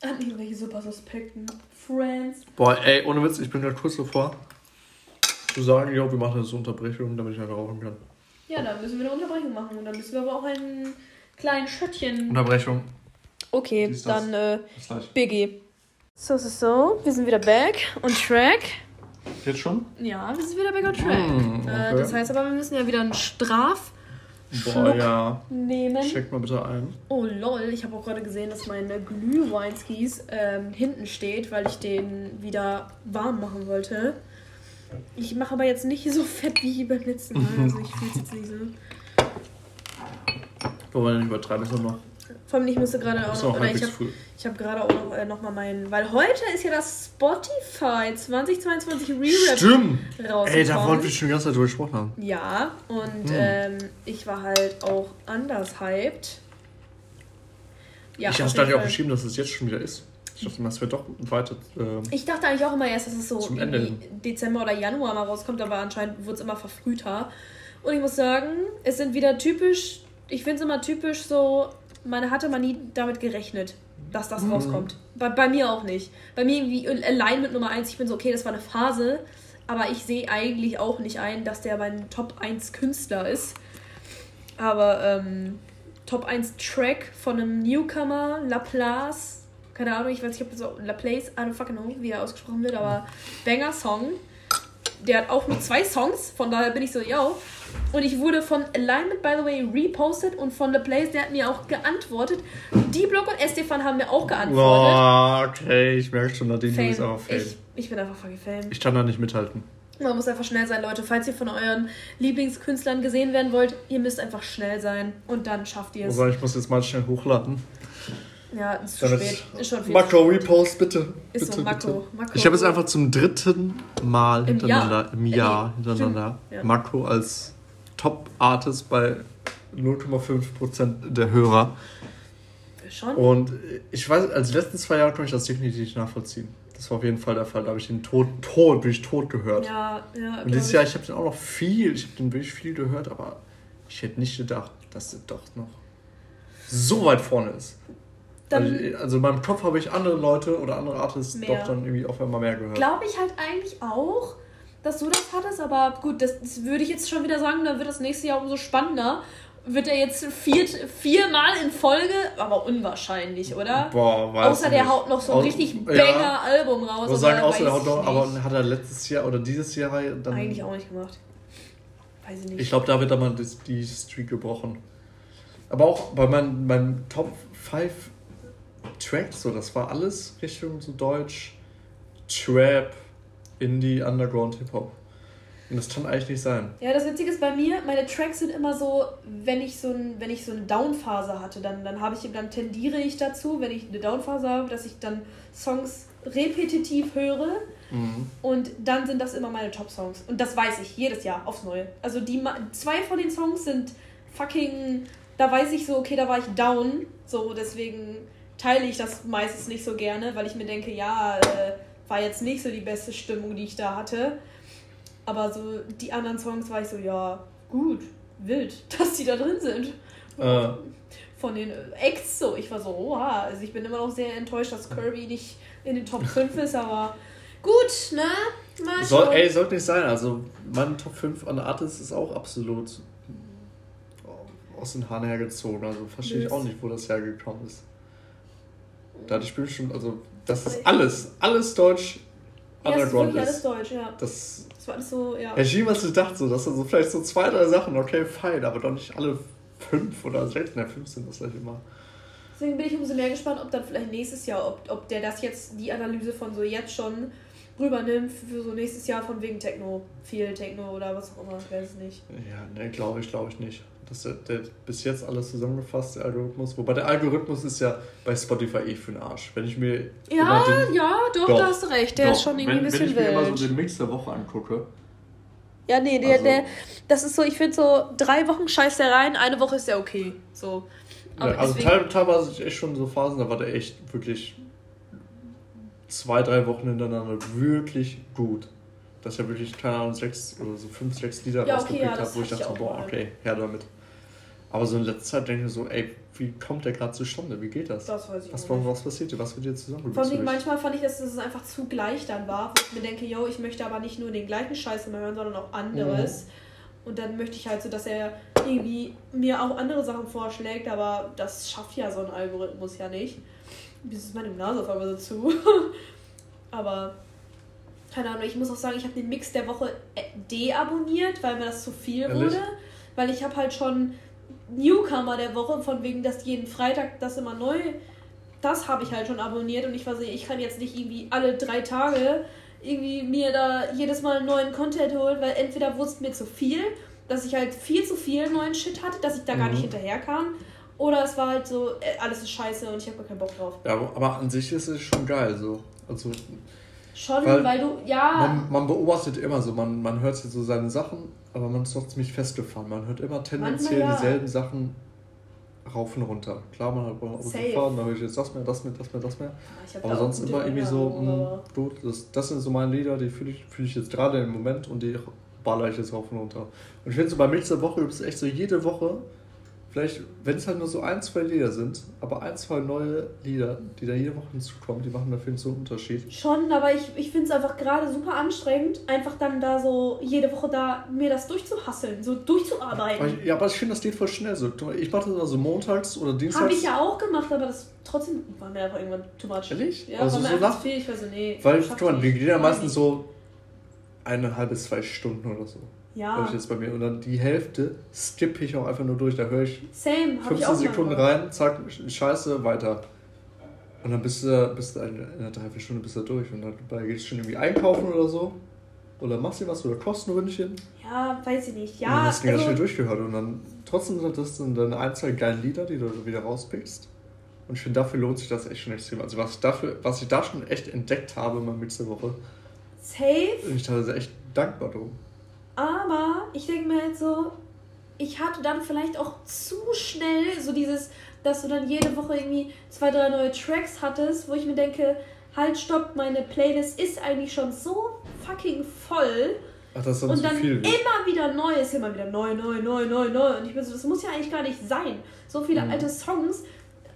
An irgendwelche super Suspekten. Friends. Boah, ey, ohne Witz, ich bin gerade kurz davor zu sagen, jo, wir machen jetzt eine Unterbrechung, damit ich einfach rauchen kann. Ja, dann müssen wir eine Unterbrechung machen. Und dann müssen wir aber auch einen kleinen Schöttchen. Unterbrechung. Okay, dann äh. Biggie. So, so, so. Wir sind wieder back on track. Jetzt schon? Ja, wir sind wieder back on track. Mm, äh, okay. das heißt aber, wir müssen ja wieder einen Straf Boah, ja. nehmen. Check mal bitte ein. Oh lol, ich habe auch gerade gesehen, dass mein Glühweinskis ähm, hinten steht, weil ich den wieder warm machen wollte. Ich mache aber jetzt nicht so fett wie beim letzten Mal. Also ich fühle es jetzt nicht so. Wollen wir nicht übertreiben, ist noch. Vor allem, ich musste gerade auch Ist auch oder ich früh. Ich hab gerade auch noch, äh, noch mal meinen, weil heute ist ja das Spotify 2022 Re-Rap Stimmt! rausgekommen. Ey, da wollten wir schon die ganze Zeit drüber gesprochen haben. Ja, und Hm. ähm, ich war halt auch anders hyped. Ja, ich gar jeden nicht auch geschrieben, dass es jetzt schon wieder ist. Ich dachte, das wird doch weiter. Ähm, Ich dachte eigentlich auch immer erst, dass es so Zum Ende Dezember oder Januar mal rauskommt, aber anscheinend wird es immer verfrühter. Und ich muss sagen, es sind wieder typisch, ich finde es immer typisch so, man hatte mal nie damit gerechnet, dass das Mhm. rauskommt. Bei, bei mir auch nicht. Bei mir irgendwie allein mit Nummer 1, ich bin so, okay, das war eine Phase, aber ich sehe eigentlich auch nicht ein, dass der mein Top 1 Künstler ist. Aber ähm, Top 1 Track von einem Newcomer, Laplace, keine Ahnung, ich weiß nicht, ob das so Laplace, I don't fucking know, wie er ausgesprochen wird, aber Banger Song. Der hat auch nur zwei Songs, von daher bin ich so, yo. Und ich wurde von Alignment, by the way, repostet und von Laplace, der hat mir auch geantwortet. Die Block und Estefan haben mir auch geantwortet. Boah, okay, ich merke schon, Nadine, du Fame. aber Fame. Ich, Ich, ich bin einfach fucking Fame. kann da nicht mithalten. Man muss einfach schnell sein, Leute. Falls ihr von euren Lieblingskünstlern gesehen werden wollt, ihr müsst einfach schnell sein und dann schafft ihr es. Aber ich muss jetzt mal schnell hochladen. Ja, ist zu Damit- spät. Ist schon viel. Makro, Repost, bitte. Ist bitte, so, Makro. bitte. Makro. Ich habe jetzt einfach zum dritten Mal Im hintereinander, Jahr. im Äh, Jahr nee, hintereinander, stimmt, ja. Makro als Top-Artist bei 0,5% der Hörer. Schon? Und ich weiß, also die letzten zwei Jahre konnte ich das definitiv nachvollziehen. Das war auf jeden Fall der Fall. Da habe ich den tot, tot, bin ich tot gehört. Ja, ja. Und dieses glaub Jahr, ich habe den auch noch viel, ich habe den wirklich viel gehört, aber ich hätte nicht gedacht, dass er doch noch so weit vorne ist. Dann also, ich- also in meinem Kopf habe ich andere Leute oder andere Artists Mehr. doch dann irgendwie auf einmal mehr gehört. glaube ich halt eigentlich auch, dass du das hattest, aber gut, das, das würde ich jetzt schon wieder sagen, dann wird das nächste Jahr umso spannender. Wird er jetzt vier, viermal in Folge, aber unwahrscheinlich, oder? Boah, weiß Außer der nicht. haut noch so ein richtig ja. Banger-Album raus. Ich sagen, aber außer der haut noch, aber hat er letztes Jahr oder dieses Jahr dann. Eigentlich auch nicht gemacht. Weiß ich nicht. Ich glaube, da wird dann mal das, die Streak gebrochen. Aber auch bei meinen, meinen Top 5 Tracks, so, das war alles Richtung so Deutsch, Trap, Indie, Underground, Hip-Hop. Und das kann eigentlich nicht sein. Ja, das Witzige ist bei mir, meine Tracks sind immer so, wenn ich so, ein, wenn ich so eine Downphase hatte, dann, dann habe ich, dann tendiere ich dazu, wenn ich eine Downphase habe, dass ich dann Songs repetitiv höre Mhm. und dann sind das immer meine Top-Songs. Und das weiß ich jedes Jahr aufs Neue. Also die zwei von den Songs sind fucking, da weiß ich so, okay, da war ich down, so deswegen teile ich das meistens nicht so gerne, weil ich mir denke, ja, äh, war jetzt nicht so die beste Stimmung, die ich da hatte. Aber so die anderen Songs war ich so, ja, gut, wild, dass die da drin sind. Äh. Von den Acts so. Ich war so, oha. Also ich bin immer noch sehr enttäuscht, dass Kirby nicht in den Top 5 ist, aber gut, ne? Mal Soll, ey, sollte nicht sein. Also mein Top 5 an Artists ist auch absolut aus den Haaren hergezogen. Also verstehe ich auch nicht, wo das hergekommen ist. Da hatte ich bestimmt, also das ist alles, alles Deutsch. Ja, das ist wirklich alles Deutsch, ja. Das, das war alles so, ja. Herr hast du gedacht, so, dass er so vielleicht so zwei, drei Sachen, okay, fein, aber doch nicht alle fünf oder sechs, ne, fünf sind das gleich immer. Deswegen bin ich umso mehr gespannt, ob dann vielleicht nächstes Jahr, ob, ob der das jetzt, die Analyse von so jetzt schon rübernimmt für so nächstes Jahr von wegen Techno, viel Techno oder was auch immer, ich weiß es nicht. Ja, ne, glaube ich, glaube ich nicht. Das ist der, der bis jetzt alles zusammengefasst, der Algorithmus. Wobei der Algorithmus ist ja bei Spotify eh für den Arsch. Wenn ich mir. Ja, den, ja, doch, doch, da hast du recht. Der doch, ist schon irgendwie wenn, ein bisschen wild. Wenn ich mir immer so den Mix der Woche angucke. Ja, nee, der, also, der, das ist so, ich finde so, drei Wochen scheißt der rein, eine Woche ist der okay. So. Ja, also deswegen, teilweise echt schon so Phasen, da war der echt wirklich zwei, drei Wochen hintereinander wirklich gut dass er wirklich, keine Ahnung, sechs oder so fünf, sechs Lieder ja, rausgepickt okay, ja, hat, wo ich dachte, boah, okay, her damit. Aber so in letzter Zeit denke ich so, ey, wie kommt der gerade zustande? Wie geht das? Das weiß ich was, nicht. Was passiert dir? Was wird dir zusammen? Vor allem manchmal fand ich, dass es einfach zu gleich dann war, wo ich mir denke, yo, ich möchte aber nicht nur den gleichen Scheiß immer hören, sondern auch anderes. Mhm. Und dann möchte ich halt so, dass er irgendwie mir auch andere Sachen vorschlägt, aber das schafft ja so ein Algorithmus ja nicht. Bis ist meine Nase auf einmal so zu. aber keine Ahnung, ich muss auch sagen, ich habe den Mix der Woche äh, deabonniert, weil mir das zu viel Ehrlich? wurde. Weil ich habe halt schon Newcomer der Woche, von wegen, dass jeden Freitag das immer neu, das habe ich halt schon abonniert und ich war so, ich kann jetzt nicht irgendwie alle drei Tage irgendwie mir da jedes Mal neuen Content holen, weil entweder wurde es mir zu viel, dass ich halt viel zu viel neuen Shit hatte, dass ich da mhm. gar nicht mhm. hinterher kam. Oder es war halt so, äh, alles ist scheiße und ich habe gar keinen Bock drauf. Ja, aber an sich ist es schon geil. So. Also Schon, weil, weil du, ja. Man, man, beobachtet immer so, man, man hört jetzt so seine Sachen, aber man ist doch ziemlich festgefahren. Man hört immer tendenziell ja. dieselben Sachen rauf und runter. Klar, man hat beim Autofahren, da höre ich jetzt das mehr, das mehr, das mehr, das mehr. aber sonst immer irgendwie so, mh, hm, gut, das, das sind so meine Lieder, die fühle ich, fühl ich jetzt gerade im Moment und die baller ich jetzt rauf und runter. Und ich finde so bei Mix der Woche gibt es echt so jede Woche vielleicht, wenn es halt nur so ein, zwei Lieder sind, aber ein, zwei neue Lieder, die da jede Woche hinzukommen, die machen dafür so einen Unterschied. Schon, aber ich, ich finde es einfach gerade super anstrengend, einfach dann da so jede Woche da mir das durchzuhasseln, so durchzuarbeiten. Ja, aber ich finde, das geht voll schnell so. Ich mache das also montags oder dienstags. Habe ich ja auch gemacht, aber das trotzdem war mir einfach irgendwann too much. Ehrlich? Ja, also war mir so nach, viel. Ich war so, nee. Weil, guck mal, wir gehen ja meistens so eineinhalb bis zwei Stunden oder so. Ja. ich jetzt bei mir. Und dann die Hälfte skippe ich auch einfach nur durch. Da höre ich Same, 15 ich Sekunden rein, zack, scheiße, weiter. Und dann bist du, bist du in einer Dreiviertelstunde bist du durch. Und dann gehst du schon irgendwie einkaufen oder so. Oder machst du was oder kochst ein Ründchen. Ja, weiß ich nicht. Ja, und dann hast du also, ganz schnell durchgehört. Und dann trotzdem sind das dann deine ein, zwei geile Lieder, die du wieder rauspickst. Und ich finde, dafür lohnt sich das echt schon extrem. Also was, dafür, was ich da schon echt entdeckt habe in meiner Mixer-Woche. Safe. Bin ich teilweise echt dankbar drum. Aber ich denke mir halt so, ich hatte dann vielleicht auch zu schnell so dieses, dass du dann jede Woche irgendwie zwei, drei neue Tracks hattest, wo ich mir denke, halt, stopp, meine Playlist ist eigentlich schon so fucking voll. Ach, das ist und dann viel, immer wieder neu, ist immer wieder neu, neu, neu, neu, neu. Und ich bin so, das muss ja eigentlich gar nicht sein. So viele mhm. alte Songs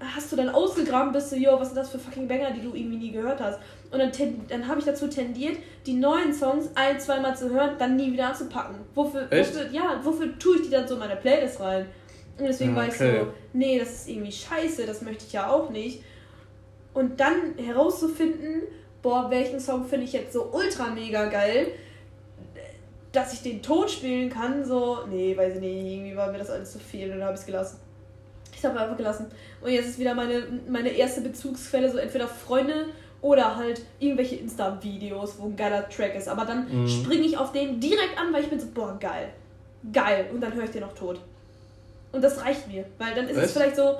hast du dann ausgegraben, bist du, yo, was sind das für fucking Banger, die du irgendwie nie gehört hast. Und dann, dann habe ich dazu tendiert, die neuen Songs ein, zweimal zu hören, dann nie wieder anzupacken. Wofür, wofür, ja, wofür tue ich die dann so in meine Playlist rein? Und deswegen okay. war ich so, nee, das ist irgendwie scheiße, das möchte ich ja auch nicht. Und dann herauszufinden, boah, welchen Song finde ich jetzt so ultra mega geil, dass ich den Ton spielen kann, so, nee, weiß ich nicht, irgendwie war mir das alles zu viel und dann habe ich es gelassen. Ich habe einfach gelassen. Und jetzt ist wieder meine, meine erste Bezugsquelle, so entweder Freunde oder halt irgendwelche Insta-Videos, wo ein geiler Track ist. Aber dann mhm. springe ich auf den direkt an, weil ich bin so, boah, geil. Geil. Und dann höre ich den noch tot. Und das reicht mir. Weil dann ist Was? es vielleicht so,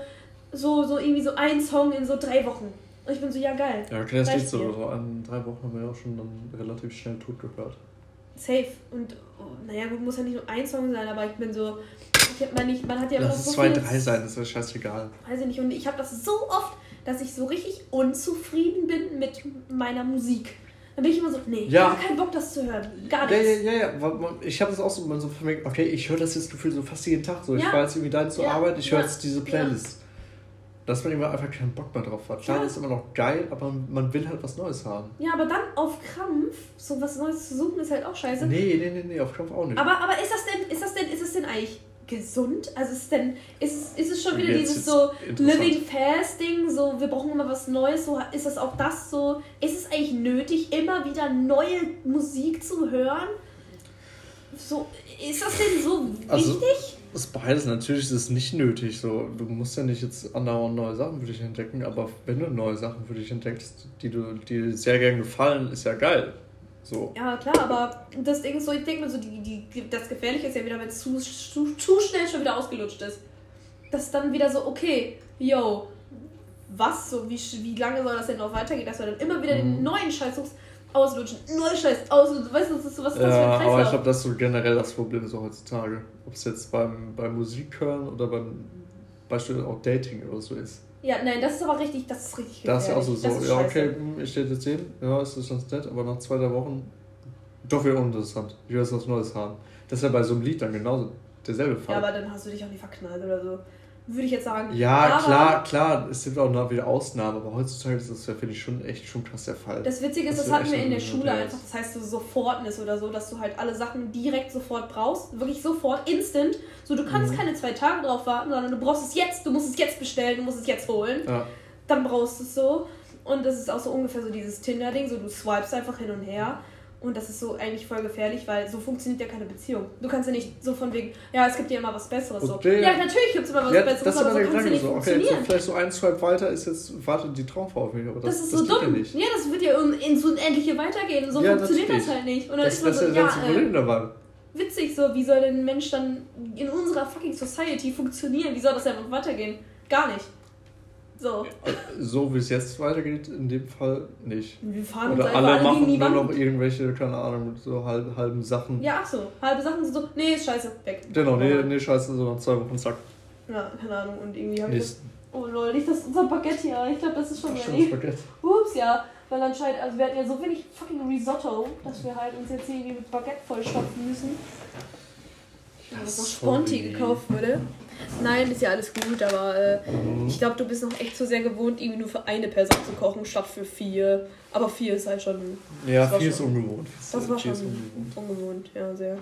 so, so irgendwie so ein Song in so drei Wochen. Und ich bin so, ja, geil. Ja, okay, das geht so. So an drei Wochen haben wir ja auch schon dann relativ schnell tot gehört. Safe. Und oh, naja, gut, muss ja nicht nur ein Song sein, aber ich bin so, ich, man, ich, man hat ja immer Lass so zwei, drei sein, das ist ja scheißegal. Weiß ich nicht. Und ich habe das so oft, dass ich so richtig unzufrieden bin mit meiner Musik. Dann bin ich immer so, nee, Ja. ich habe keinen Bock, das zu hören. Gar Ja, nichts. ja, ja, ja. man- Ich habe das auch so, man so mir, okay, ich höre das jetzt gefühlt so fast jeden Tag. So, ich Ja. fahre jetzt irgendwie dahin zur Ja. Arbeit, ich höre Ja. jetzt diese Playlist. Dass man immer einfach keinen Bock mehr drauf hat. Klar, Ja. ist immer noch geil, aber man will halt was Neues haben. Ja, aber dann auf Krampf so was Neues zu suchen, ist halt auch scheiße. Nee, nee, nee, nee, auf Kampf auch nicht. Aber, aber ist das denn, ist das denn, ist das denn eigentlich gesund? Also ist es denn, ist ist es schon wieder Jetzt dieses so. Living Fast Ding, so wir brauchen immer was Neues, so ist das auch das so, ist es eigentlich nötig, immer wieder neue Musik zu hören? So, ist das denn so Also- wichtig? Das ist beides, natürlich ist es nicht nötig. So. Du musst ja nicht jetzt andauernd neue Sachen für dich entdecken, aber wenn du neue Sachen für dich entdeckst, die du die dir sehr gern gefallen, ist ja geil. So. Ja, klar, aber das Ding ist so, ich denke mir so, die, die, das Gefährliche ist ja wieder, wenn es zu, zu, zu schnell schon wieder ausgelutscht ist. Das ist dann wieder so, okay, yo, was, so, wie, wie lange soll das denn noch weitergehen, dass du dann immer wieder den Mhm. neuen Scheiß suchst, auslutschen, neuer Scheiß, auslutschen, weißt du, das ist was das Ja, für ein aber ich Kreislauf. glaube, das ist so generell das Problem so heutzutage. Ob es jetzt beim, beim Musik hören oder beim Beispiel auch Dating oder so ist. Ja, nein, das ist aber richtig, das ist richtig Da ist ja auch so, so Das ja, scheiße. okay, ich stehe jetzt hin, ja, ist das ganz nett, aber nach zwei, drei Wochen doch wieder uninteressant. Ich will jetzt was Neues haben. Das ist ja bei so einem Lied dann genauso derselbe Ja, Fall. aber dann hast du dich auch nicht verknallt oder so. Würde ich jetzt sagen. Ja, aber klar, klar, es sind auch noch wieder Ausnahmen, aber heutzutage ist das ja, finde ich, schon echt schon krass der Fall. Das Witzige ist, Das das, hatten wir in der Schule einfach. Das heißt, so Sofortnis oder so, dass du halt alle Sachen direkt sofort brauchst. Wirklich sofort, instant. So, du kannst Mhm. keine zwei Tage drauf warten, sondern du brauchst es jetzt. Du musst es jetzt bestellen, du musst es jetzt holen. ja. Dann brauchst du es so. Und das ist auch so ungefähr so dieses Tinder-Ding. So, du swipest einfach hin und her. Und das ist so eigentlich voll gefährlich, weil so funktioniert ja keine Beziehung. Du kannst ja nicht so von wegen, ja, es gibt ja immer was Besseres. So. Ja, natürlich gibt es immer was ja, Besseres, das aber so kann es ja nicht so, okay, so, vielleicht so ein Swipe weiter ist jetzt, wartet die Traumfrau auf mich, aber das, Das ist das so geht dumm. Ja, nicht. Ja, das wird ja in- ins Unendliche weitergehen. So Ja, funktioniert natürlich. das halt nicht. Und dann Das, ist man das so, ist ja ja, das äh, Problem dabei. witzig so, wie soll denn ein Mensch dann in unserer fucking Society funktionieren? Wie soll das denn noch weitergehen? Gar nicht. So. So wie es jetzt weitergeht, in dem Fall nicht. Wir fahren Oder alle machen nur Wand. noch irgendwelche, keine Ahnung, so halb, halben Sachen. Ja, ach so. Halbe Sachen sind so, nee, ist scheiße, weg. Genau, nee, nee, scheiße, so nach zwei Wochen, zack. Ja, keine Ahnung. Und irgendwie habe ich das. Oh lol, nicht das unser Baguette hier. Ich glaube, das ist schon ready. Ups, ja. Weil anscheinend, also wir hatten ja so wenig fucking Risotto, dass wir halt uns jetzt hier irgendwie mit Baguette vollstopfen müssen. Ja, was noch Sponti gekauft wurde. Nein, ist ja alles gut, aber äh, ich glaube, du bist noch echt zu sehr gewohnt, irgendwie nur für eine Person zu kochen, statt für vier. Aber vier ist halt schon. Ja, war viel ist schon- ungewohnt. Das war schon ungewohnt. ungewohnt, ja, sehr.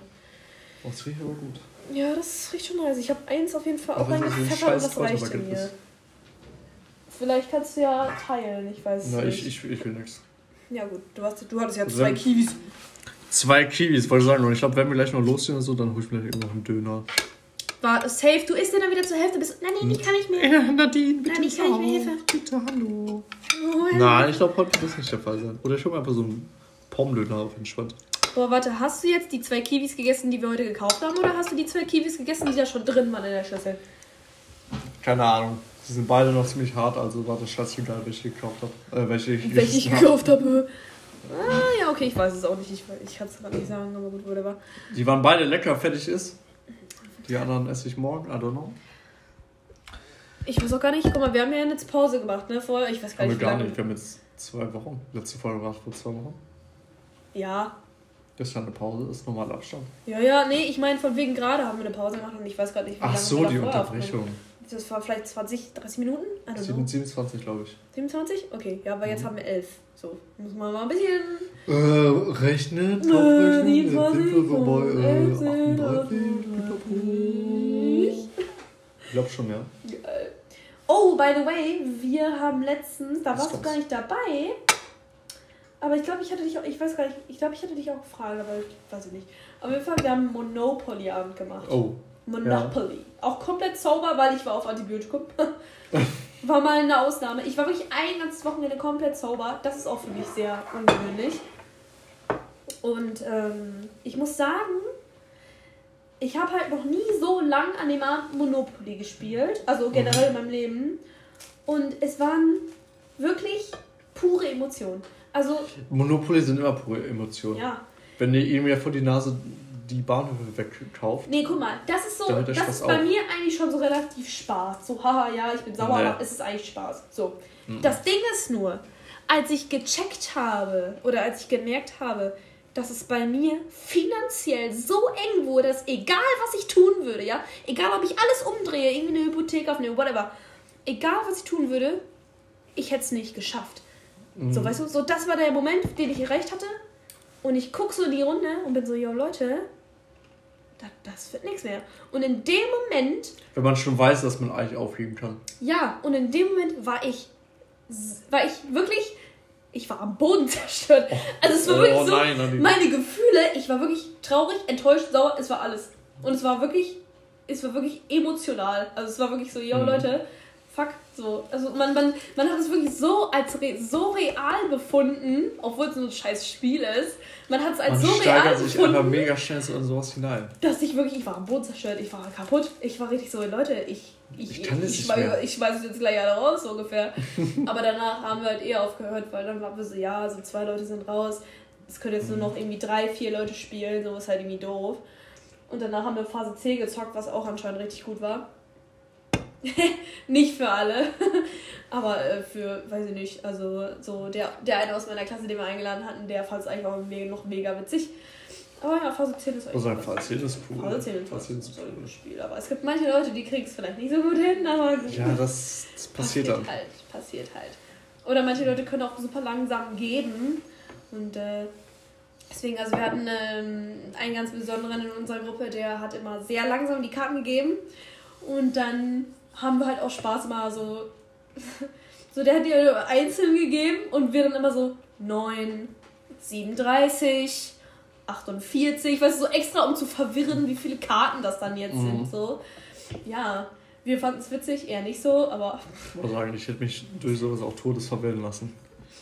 Oh, das riecht aber gut. Ja, das riecht schon nice. Ich habe eins auf jeden Fall auch so reingepfeffert und das reicht mir. ist. Vielleicht kannst du ja teilen, ich weiß Na, nicht. ich, ich, ich will nichts. Ja gut, du, hast, du hattest ja Also zwei Kiwis. Zwei Kiwis, wollte ich sagen. Und ich glaube, wenn wir gleich noch losgehen und so, dann hol ich mir gleich noch einen Döner. War safe, du isst den dann wieder zur Hälfte. Bist, nein, nein, ich kann nicht mehr. Ja, Nadine, bitte. Nein, ich kann nicht mehr. Hilfe. Bitte, hallo. Oh, Nein, ich glaube, heute wird das nicht der Fall sein. Oder ich hole mir einfach so einen Pommdöner auf entspannt. Boah, warte, hast du jetzt die zwei Kiwis gegessen, die wir heute gekauft haben? Oder hast du die zwei Kiwis gegessen, die da schon drin waren in der Schüssel? Keine Ahnung. Sie sind beide noch ziemlich hart, also war das scheißegal, welche ich gekauft habe. Äh, welche ich, Welche ich gekauft habe. Ah, ja, okay, ich weiß es auch nicht. Ich, ich kann es gerade nicht sagen, aber gut, whatever. Die waren beide lecker, fertig ist. Die anderen esse ich morgen, I don't know. Ich weiß auch gar nicht, guck mal, wir haben ja jetzt Pause gemacht, ne? Vorher, ich weiß gar Haben wir nicht, wie gar nicht. Wir haben jetzt zwei Wochen. Letzte Folge war vor zwei Wochen. Ja, Das ist ja eine Pause, das ist normaler Abstand. ja, ja, nee, ich meine, von wegen gerade haben wir eine Pause gemacht und ich weiß gerade nicht, wie Ach lange so, wir die Unterbrechung. haben. Das war vielleicht 20, 30 Minuten? I don't know. 7, 27, glaube ich. 27? Okay, ja, aber jetzt Mhm. haben wir 11. So, muss man mal ein bisschen. Äh, rechnen, Äh, bei äh, 20 sind 38. Ich glaube schon, ja. Oh, by the way, wir haben letztens, da warst du gar nicht dabei. Aber ich glaube, ich hatte dich auch, ich weiß gar nicht, ich glaube, ich hatte dich auch gefragt, aber ich weiß ich nicht. Auf jeden Fall, wir haben Monopoly-Abend gemacht. Oh, Monopoly. Auch komplett sauber, weil ich war auf Antibiotikum. war mal eine Ausnahme. Ich war wirklich ein ganzes Wochenende komplett sauber. Das ist auch für mich sehr ungewöhnlich. Und ähm, ich muss sagen, ich habe halt noch nie so lang an dem Abend Monopoly gespielt. Also generell in meinem Leben. Und es waren wirklich pure Emotionen. Also, Monopoly sind immer pure Emotionen. ja. Wenn ihr ja vor die Nase die Bahnhöfe wegkauft. Nee, guck mal, das ist so, das Spaß ist bei auf. mir eigentlich schon so relativ Spaß. So, haha, ja, ich bin sauer, Nee. aber es ist eigentlich Spaß. So. Mhm. Das Ding ist nur, als ich gecheckt habe oder als ich gemerkt habe, dass es bei mir finanziell so eng wurde, dass egal was ich tun würde, ja, egal ob ich alles umdrehe, irgendwie eine Hypothek aufnehme, whatever, egal was ich tun würde, ich hätte es nicht geschafft. Mhm. So, weißt du, so das war der Moment, den ich erreicht hatte. Und ich gucke so in die Runde und bin so, yo Leute, das, das wird nichts mehr. Und in dem Moment. Wenn man schon weiß, dass man eigentlich aufheben kann. Ja, und in dem Moment war ich, war ich wirklich, ich war am Boden zerstört. Oh, also es war oh, wirklich so, nein, nein, meine Gefühle, ich war wirklich traurig, enttäuscht, sauer, es war alles. Und es war wirklich, es war wirklich emotional. Also es war wirklich so, yo mhm. Leute, fuck, so. Also man, man, man hat es wirklich so als re so real befunden, obwohl es so ein scheiß Spiel ist. Man hat es als man so real sich befunden. einfach mega schnell so in sowas hinein. Dass ich wirklich, ich war am Boden zerstört, ich war kaputt. Ich war richtig so, Leute, ich, ich, ich, kann ich, ich, schmeiß, ich schmeiß es jetzt gleich alle raus, so ungefähr. Aber danach haben wir halt eher aufgehört, weil dann waren wir so, ja, so zwei Leute sind raus. Es können jetzt nur noch irgendwie drei, vier Leute spielen, so ist halt irgendwie doof. Und danach haben wir Phase C gezockt, was auch anscheinend richtig gut war. nicht für alle, aber äh, für, weiß ich nicht, also so der, der eine aus meiner Klasse, den wir eingeladen hatten, der fand es eigentlich auch noch mega witzig. Aber ja, Phase 10 ist eigentlich. Also Phase 10 ist cool. Phase 10 ist, Phase 10 ist cool. ein Spiel. Aber es gibt manche Leute, die kriegen es vielleicht nicht so gut hin, aber. Ja, das, das passiert, passiert dann. halt. Passiert halt. Oder manche Leute können auch super langsam geben. Und äh, deswegen, also wir hatten ähm, einen ganz besonderen in unserer Gruppe, der hat immer sehr langsam die Karten gegeben. Und dann haben wir halt auch Spaß mal so. so, der hat die einzeln gegeben und wir dann immer so 9, 37, 48, weißt du, so extra, um zu verwirren, wie viele Karten das dann jetzt mhm. sind. So. Ja, wir fanden es witzig, eher nicht so, aber. Ich muss sagen, ich hätte mich durch sowas auch Todes verwirren lassen.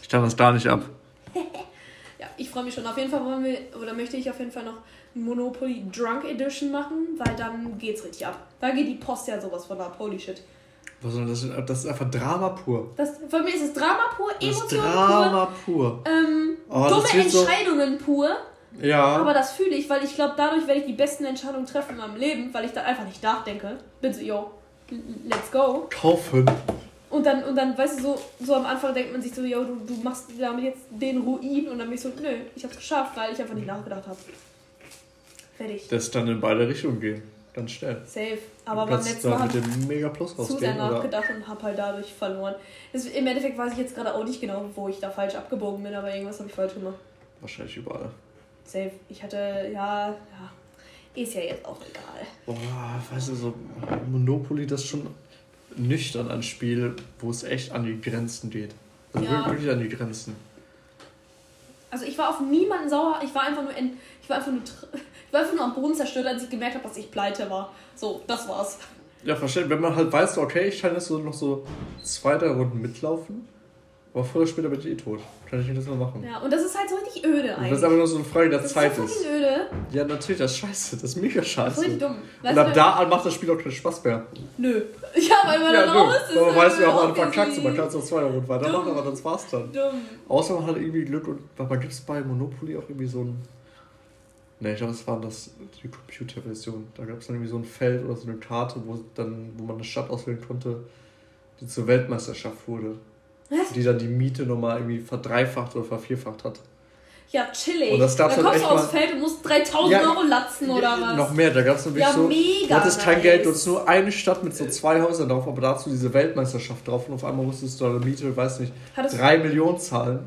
Ich kann das da nicht ab. ja, ich freue mich schon. Auf jeden Fall wollen wir, oder möchte ich auf jeden Fall noch Monopoly Drunk Edition machen, weil dann geht's richtig ab. Da geht die Post ja sowas von ab. Holy shit. Was soll das? Das ist einfach Drama pur. Das, für mich ist es Drama pur, Emotionen Drama pur. pur. Ähm, oh, dumme Entscheidungen so pur. Ja. Aber das fühle ich, weil ich glaube, dadurch werde ich die besten Entscheidungen treffen in meinem Leben, weil ich dann einfach nicht nachdenke. Bin so, yo, let's go. Kaufen. Und dann, und dann, weißt du, so, so am Anfang denkt man sich so, yo, du, du machst damit jetzt den Ruin und dann bin ich so, nö, ich hab's geschafft, weil ich einfach nicht nachgedacht habe. Fertig. Das dann in beide Richtungen gehen. Ganz schnell. Safe. Aber beim letzten Mal mit dem Mega Plus zu sehr nachgedacht und hab halt dadurch verloren. Das, Im Endeffekt weiß ich jetzt gerade auch nicht genau, wo ich da falsch abgebogen bin, aber irgendwas habe ich falsch gemacht. Wahrscheinlich überall. Safe. Ich hatte, ja, ja. Ist ja jetzt auch egal. Boah, weißt du, so Monopoly, das ist schon nüchtern ein Spiel, wo es echt an die Grenzen geht. Also ja. wirklich an die Grenzen. Also ich war auf niemanden sauer, ich war einfach nur, in, ich war einfach nur ich war einfach nur am Boden zerstört, als ich gemerkt habe, dass ich pleite war. So, das war's. Ja, verstehe. Wenn man halt weiß, okay, ich kann jetzt so noch so zwei, drei Runden mitlaufen, aber früher oder später bin ich eh tot. Kann ich nicht das mal machen. Ja, und das ist halt so richtig öde eigentlich. Und das ist aber nur so eine Frage der das Zeit ist. Das ist öde. Ja, natürlich, das ist scheiße. Das ist mega scheiße. Das ist richtig dumm. Weißt und ab da an macht das Spiel auch keinen Spaß mehr. Nö. Ja, weil man ja, dann raus ist. Man weiß ja auch, man verkackt man kann es auf zwei Runden weitermachen, aber das war's dann. Dumm. Außer man hat irgendwie Glück und man gibt es bei Monopoly auch irgendwie so ein Ne, ich glaube, es war das, die Computerversion. Da gab es dann irgendwie so ein Feld oder so eine Karte, wo, dann, wo man eine Stadt auswählen konnte, die zur Weltmeisterschaft wurde. Was? Die dann die Miete nochmal irgendwie verdreifacht oder vervierfacht hat. Ja, chillig. Und das dann kommst du aufs Feld und musst 3000 ja, Euro latzen oder ja, was? Noch mehr, da gab es nämlich ja, so. Mega du hattest nice. kein Geld, du hattest nur eine Stadt mit so zwei Häusern drauf, aber dazu diese Weltmeisterschaft drauf und auf einmal musstest du deine Miete, weiß nicht, hattest drei Millionen zahlen.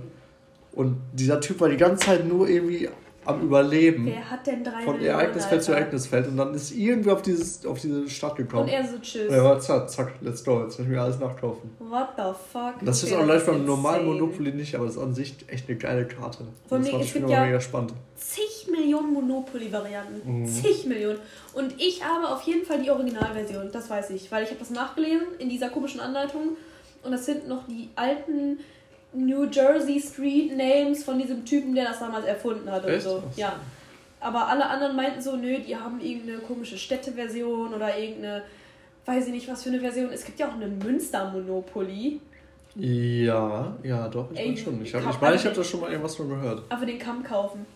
Und dieser Typ war die ganze Zeit nur irgendwie am Überleben. Wer hat denn drei Von Ereignisfeld zu Ereignisfeld. Und dann ist irgendwie auf, dieses, auf diese Stadt gekommen. Und er so tschüss. Ja, zack, zack, let's go. Jetzt muss ich mir alles nachkaufen. What the fuck? Das ist auch leicht beim normalen Monopoly nicht, aber das ist an sich echt eine geile Karte. Von das mir, es gibt ja mega spannend. zig Millionen Monopoly-Varianten. Mhm. Zig Millionen. Und ich habe auf jeden Fall die Originalversion, das weiß ich. Weil ich habe das nachgelesen in dieser komischen Anleitung. Und das sind noch die alten New Jersey Street Names von diesem Typen, der das damals erfunden hat und so. Ja. Aber alle anderen meinten so, nö, die haben irgendeine komische Städteversion oder irgendeine, weiß ich nicht, was für eine Version. Es gibt ja auch eine Münster-Monopoly. Ja, ja, doch, ich meine schon. Ich, hab, ich meine, ich habe da schon mal irgendwas von gehört. Aber den Kamm kaufen.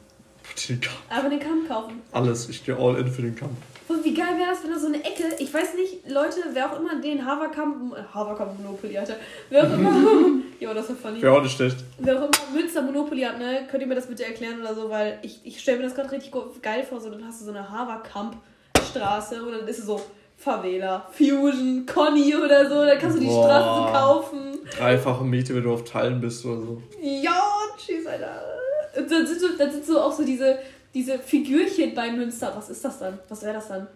Den Kampf. Aber den Kampf kaufen. Alles, ich gehe all in für den Kampf. Und wie geil wäre das, wenn da so eine Ecke, ich weiß nicht, Leute, wer auch immer den Haverkamp, Haverkamp Monopoly hatte, wer auch immer, ja, das ist funny. Auch nicht schlecht. Wer auch immer Münster Monopoly hat, ne, könnt ihr mir das bitte erklären oder so, weil ich, ich stelle mir das gerade richtig geil vor, so, dann hast du so eine Haverkamp-Straße und dann ist es so Favela, Fusion, Conny oder so, dann kannst du die Boah. Straße so kaufen. Dreifache Miete, wenn du auf Teilen bist oder so. Ja, tschüss, Alter. Und dann sind so, dann sind so auch so diese, diese Figürchen bei Münster. Was ist das dann? Was wäre das dann?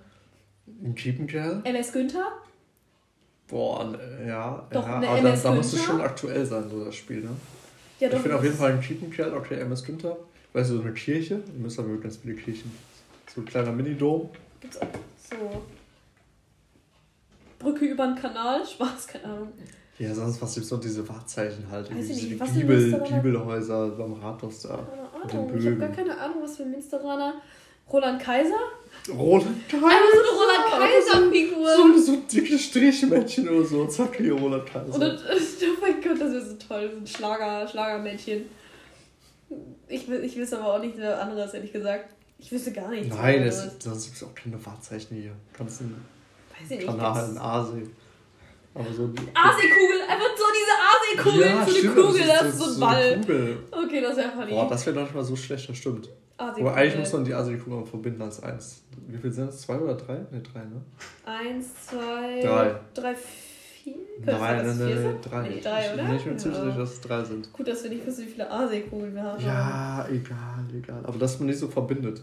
Ein Kiepenkerl? MS Günther? Boah, ne, ja. Doch, ja aber da, MS da muss es schon aktuell sein, so das Spiel, ne? Ja, ich finde auf jeden Fall ein Kiepenkerl, okay, MS Günther. Weißt du, so eine Kirche. In Münster haben wir ganz viele Kirchen. So ein kleiner Minidom. Gibt's auch so. Brücke über den Kanal? Spaß, keine Ahnung. Ja, sonst was gibt's noch diese Wahrzeichen halt. Weiß diese nicht, Giebel? Giebelhäuser beim Rathaus da. Keine Ahnung. Ich habe gar keine Ahnung, was für ein Münsteraner. Roland Kaiser? Roland Kaiser. Einfach so eine Roland Kaiser-Figur. So, so ein dickes Strichmännchen oder so. Zack, hier Roland Kaiser. Und oh mein Gott, das wäre so toll. So ein Schlager, Schlagermännchen. Ich, ich wüsste aber auch nicht wer anderes, ehrlich gesagt. Ich wüsste gar nichts. Nein, sonst gibt es auch keine Wahrzeichen hier. Kannst einen ich nicht. Kanal in Aasee. Aber so. AC-Kugel, einfach so diese AC-Kugel, so eine stimmt, Kugel, das das ist so ein eine Ball. Kugel. Okay, das wäre funny. Boah, das wäre doch nicht mal so schlecht, das stimmt. Aber eigentlich muss man die Aasee-Kugel verbinden als eins. Wie viel sind es? Zwei oder drei? Ne, drei, ne? Eins, zwei, Drei. drei, vier? Könnte Nein, dass nein, nein, drei. Nee, drei, ich oder? bin nicht mehr ziemlich Ja. sicher, dass es drei sind. Gut, dass wir nicht wissen, wie viele AC-Kugeln wir haben. Ja, egal, egal. Aber dass man nicht so verbindet.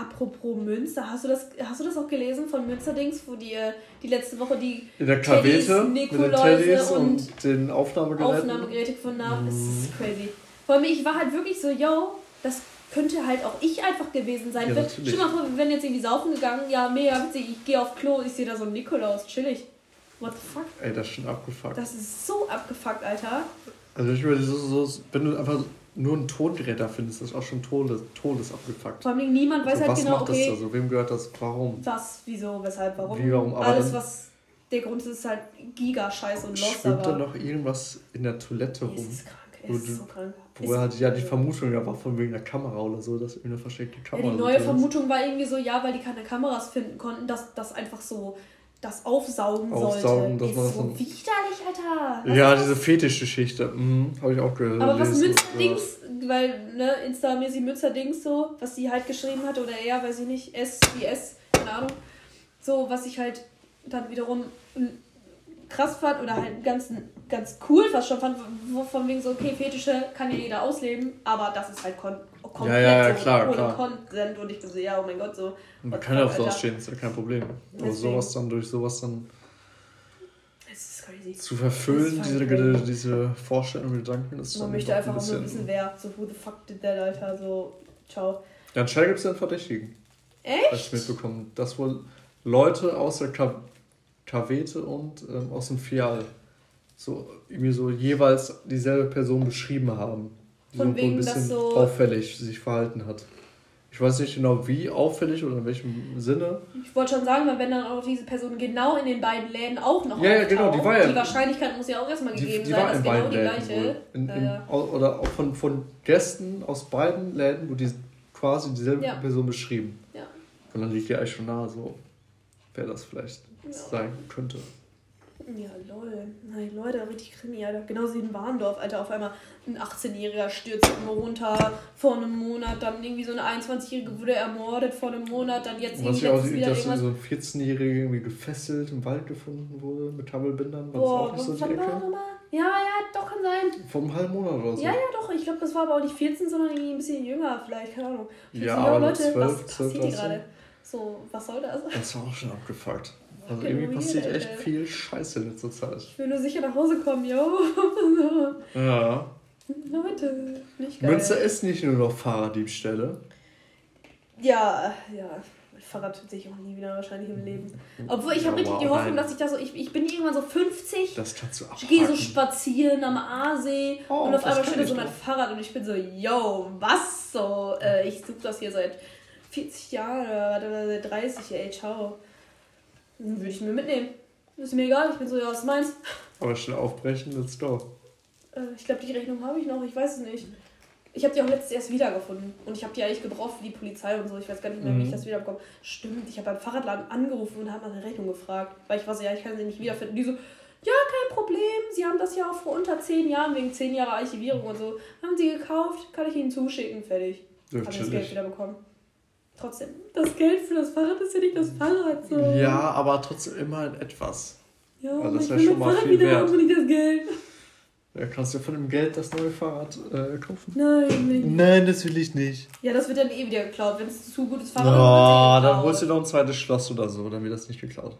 Apropos Münster, hast du das, hast du das auch gelesen von Münsterdings, wo die, die letzte Woche die In der Kavete mit den Nikoläuse Teddys und, und den Aufnahmegeräten. Aufnahmegeräte gefunden haben? Mhm. ist crazy. Vor allem, ich war halt wirklich so, yo, das könnte halt auch ich einfach gewesen sein. Ja, stell mal vor, wir wären jetzt irgendwie saufen gegangen, ja, mega witzig, ich gehe auf Klo, ich sehe da so einen Nikolaus, chillig. What the fuck? Ey, das ist schon abgefuckt. Das ist so abgefuckt, Alter. Also ich würde so, so, wenn du einfach nur ein Tongerät da findest, das ist auch schon todes, todes abgefuckt. Vor allem, niemand weiß Also, halt was genau, macht okay, das da so? Wem gehört das? Warum? was, wieso, weshalb, warum. Wie, warum, aber Alles, was der Grund ist, ist halt Giga-Scheiß und Lost, Schwimmt da aber noch irgendwas in der Toilette rum? ist krank, Wo ist so krank. Wo er hat ja die Vermutung, ja war von wegen der Kamera oder so, dass irgendeine versteckte Ja, Kamera die so neue. Vermutung war irgendwie so, ja, weil die keine Kameras finden konnten, dass das einfach so das aufsaugen, Aufsaugen, sollte. man ist das so dann- widerlich, Alter. Was Ja, ist diese Fetischgeschichte, mhm, habe ich auch gehört. Aber was. Münster-Dings, weil, ne, Insta-mäßig Münster-Dings so, was sie halt geschrieben hat, oder eher, weiß ich nicht, S wie S, keine Ahnung. So, was ich halt dann wiederum krass fand oder halt ganz, ganz cool fast schon fand, von wegen so, okay, Fetische kann ja jeder ausleben, aber das ist halt kon komplett Ja, ja, klar, ohne klar. Consent und ich bin so, ja, oh mein Gott, so. Man kann ja auf sowas stehen, ist ja kein Problem. Aber Deswegen. sowas dann durch sowas dann Es ist crazy. zu verfüllen, Das diese, diese Vorstellung und Gedanken, ist Man möchte einfach ein nur bisschen- wissen, wer, so, who the fuck did that, Alter, so, ciao. Ja, anscheinend gibt es ja einen Verdächtigen. Echt? Hast du mitbekommen, dass wohl Leute aus der Ka Kavete und ähm, aus dem Fial so irgendwie so jeweils dieselbe Person beschrieben haben. Die Von wegen, ein dass bisschen so- auffällig sich verhalten hat. Ich weiß nicht genau wie auffällig oder in welchem Sinne. Ich wollte schon sagen, wenn dann auch diese Person genau in den beiden Läden auch noch Ja, ja, genau, die war ja- Die Wahrscheinlichkeit muss ja auch erstmal Die, gegeben die sein, war dass in genau die Läden gleiche. In, Ja, in, ja. Oder auch von, von Gästen aus beiden Läden, wo die quasi dieselbe Ja. Person beschrieben. Ja. Und dann liegt ja eigentlich schon nahe so, wer das vielleicht Ja. sein könnte. Ja, lol. Nein, Leute, richtig Krimi, Alter. Genauso wie in Warndorf, Alter. Auf einmal ein 18-Jähriger stürzt irgendwo runter vor einem Monat. Dann irgendwie so eine 21-Jährige wurde ermordet vor einem Monat. Dann jetzt was irgendwie ja auch sieht, dass irgendwas. so ein 14-Jähriger irgendwie gefesselt im Wald gefunden wurde mit Kabelbindern. War das Boah, auch nicht so die Ecke? das? Ja, ja, doch, kann sein. Vor einem halben Monat oder so. Ja, ja, doch. Ich glaube, das war aber auch nicht 14, sondern irgendwie ein bisschen jünger, vielleicht. Keine Ahnung. Ich Ja, aber Leute, 12, was 12, passiert hier 13. gerade? So, was soll das? Das war auch schon abgefuckt. Also irgendwie passiert echt Alter. viel Scheiße in letzter Zeit. Ich will nur sicher nach Hause kommen, yo. Ja. Leute, nicht geil. Münster ist nicht nur noch Fahrraddiebstähle. Ja, ja. Fahrrad tut sich auch nie wieder wahrscheinlich im Leben. Obwohl, ich habe Ja, richtig die wow, Hoffnung, nein. dass ich da so... Ich, ich bin irgendwann so 50... Das kannst du Ich gehe so spazieren am Aasee Oh, und auf einmal steht da so mein. Fahrrad und ich bin so, yo, was so? Äh, ich suche das hier seit 40 Jahren oder oder seit 30, ey, ciao. Dann würde ich mir mitnehmen. Ist mir egal, ich bin so, ja, was meinst Aber schnell aufbrechen, let's go. äh, Ich glaube, die Rechnung habe ich noch, ich weiß es nicht. Ich habe die auch letztens erst wiedergefunden. Und ich habe die eigentlich gebraucht für die Polizei und so. Ich weiß gar nicht mehr, wie ich Mhm. das wiederbekomme. Stimmt, ich habe beim Fahrradladen angerufen und habe nach der Rechnung gefragt. Weil ich war so, ja, ich kann sie nicht wiederfinden. Die so, ja, kein Problem. Sie haben das ja auch vor unter zehn Jahren, wegen zehn Jahre Archivierung und so. Haben sie gekauft, kann ich ihnen zuschicken. Fertig. Ja, Habe ich das. Geld wiederbekommen. Trotzdem, das Geld für das Fahrrad ist ja nicht das Fahrrad. So. Ja, aber trotzdem immerhin etwas. ja also das ich wär will schon mal Fahrrad viel wieder wert. nicht das Geld. Ja, kannst du von dem Geld das neue Fahrrad äh, kaufen? Nein, will ich nicht. Nein, das will ich nicht. Ja, das wird dann eh wieder geklaut. Wenn es zu gutes Fahrrad Ja, ist, dann holst du noch ein zweites Schloss oder so, dann wird das nicht geklaut.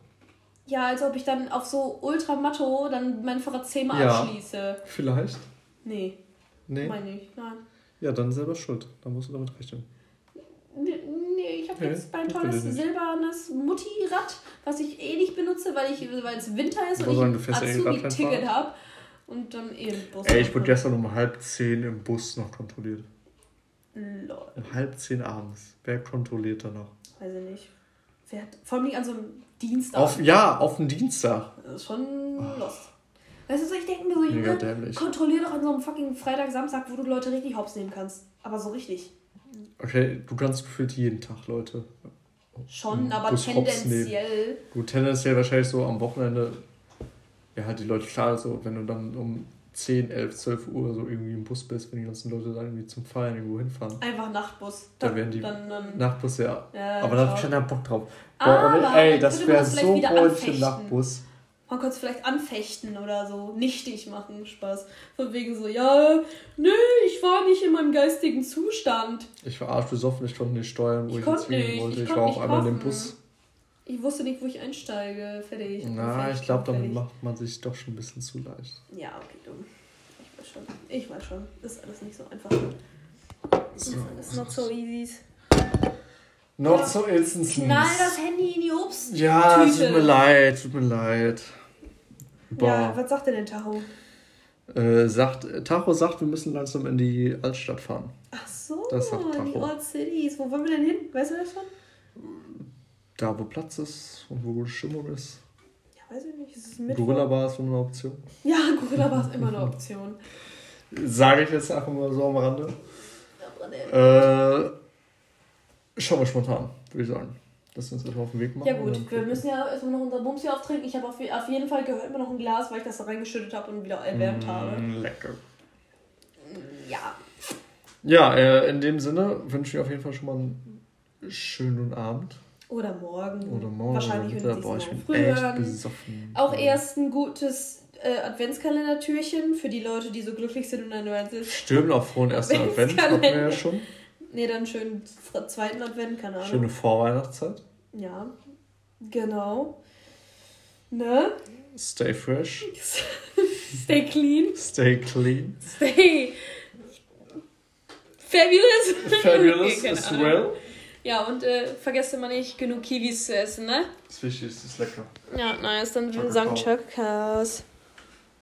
Ja, als ob ich dann auf so Ultramatto dann mein Fahrrad zehnmal Ja. abschließe. Vielleicht? Nee, Nee. meine ich. Nein. Ja, dann selber schuld. Dann musst du damit rechnen. Habe Nee, jetzt mein tolles nicht. silbernes Mutti-Rad, was ich eh nicht benutze, weil ich weil es Winter ist Wo und ich Azubi-Ticket habe. Und dann eh im Bus. Ey, ich wurde gestern um halb zehn im Bus noch kontrolliert. Lol, Um halb zehn abends. Wer kontrolliert da noch? weiß ich nicht. Wer hat, vor allem an so einem Dienstag. Auf, ja, auf den Dienstag. Das ist schon lost. Weißt du, ich denke mir so, Junge, kontrollier doch an so einem fucking Freitag, Samstag, wo du Leute richtig hops nehmen kannst. Aber so richtig. Okay, du kannst gefühlt jeden Tag Leute. Schon, aber Bus hops tendenziell. Gut, tendenziell wahrscheinlich so am Wochenende. Ja, halt die Leute, klar, so, wenn du dann um 10, 11, 12 Uhr so irgendwie im Bus bist, wenn die ganzen Leute dann irgendwie zum Feiern irgendwo hinfahren. Einfach Nachtbus. Da Dann, werden die dann, dann, Nachtbus, ja. ja, Aber da hab ich keinen Bock drauf. Aber Boah, ey, dann das wäre so anfechten. Nachtbus. Man könnte es vielleicht anfechten oder so, nichtig machen, Spaß. Von wegen so, ja, nö, ich war nicht in meinem geistigen Zustand. Ich war arschbesoffen, ich konnte nicht steuern, wo Ich ich, jetzt nicht, wollte. ich Ich, war auch einmal in dem. Bus. Ich wusste nicht, wo ich einsteige. Fertig. Na, ich glaube, damit fertig. macht man sich doch schon ein bisschen zu leicht. Ja, okay, dumm. Ich weiß schon. Ich weiß schon. Ist alles nicht so einfach. So. Ist not so easy. Not so instant. Knall das Handy in die Obst. Ja, tut mir leid, tut mir leid. Ja, Boah. was sagt denn der Tacho? Äh, sagt, Tacho sagt, wir müssen langsam in die Altstadt fahren. Ach so, Das sagt die Tacho. Old Cities. Wo wollen wir denn hin? Weißt du das schon? Da, wo Platz ist und wo gute Stimmung ist. Ja, weiß ich nicht. Ist es Mittwoch? Gorilla Bar ist so eine Option. Ja, Gorilla Bar ist immer eine Option. Sage ich jetzt einfach mal so am Rande. Äh, schauen wir spontan, würde ich sagen. Lass uns erstmal auf den Weg machen. Ja gut, wir müssen ja erstmal noch unser Bums hier auftrinken. Ich habe auf, auf jeden Fall gehört mir noch ein Glas, weil ich das da reingeschüttet habe und wieder erwärmt habe. Mm, Lecker. Ja. Ja, äh, in dem Sinne wünsche ich auf jeden Fall schon mal einen schönen Abend. Oder morgen. Oder morgen. Wahrscheinlich oder hören Boah, ich mal echt früher. besoffen. Auch erst ein gutes äh, Adventskalendertürchen für die Leute, die so glücklich sind und dann nur eins Stimmt, auf frohen ersten Advent hatten wir ja schon. Nee, dann schön fr- zweiten Advent, keine Ahnung. Schöne Vorweihnachtszeit. Ja, genau. Ne? Stay fresh. Stay clean. Stay clean. Stay fabulous. Fabulous Okay, as well. Ja, und äh, vergesst immer nicht, genug Kiwis zu essen, ne? Das Wichtigste ist lecker. Ja, nice. Dann Ciao, sagen Kakao. Chöpkas.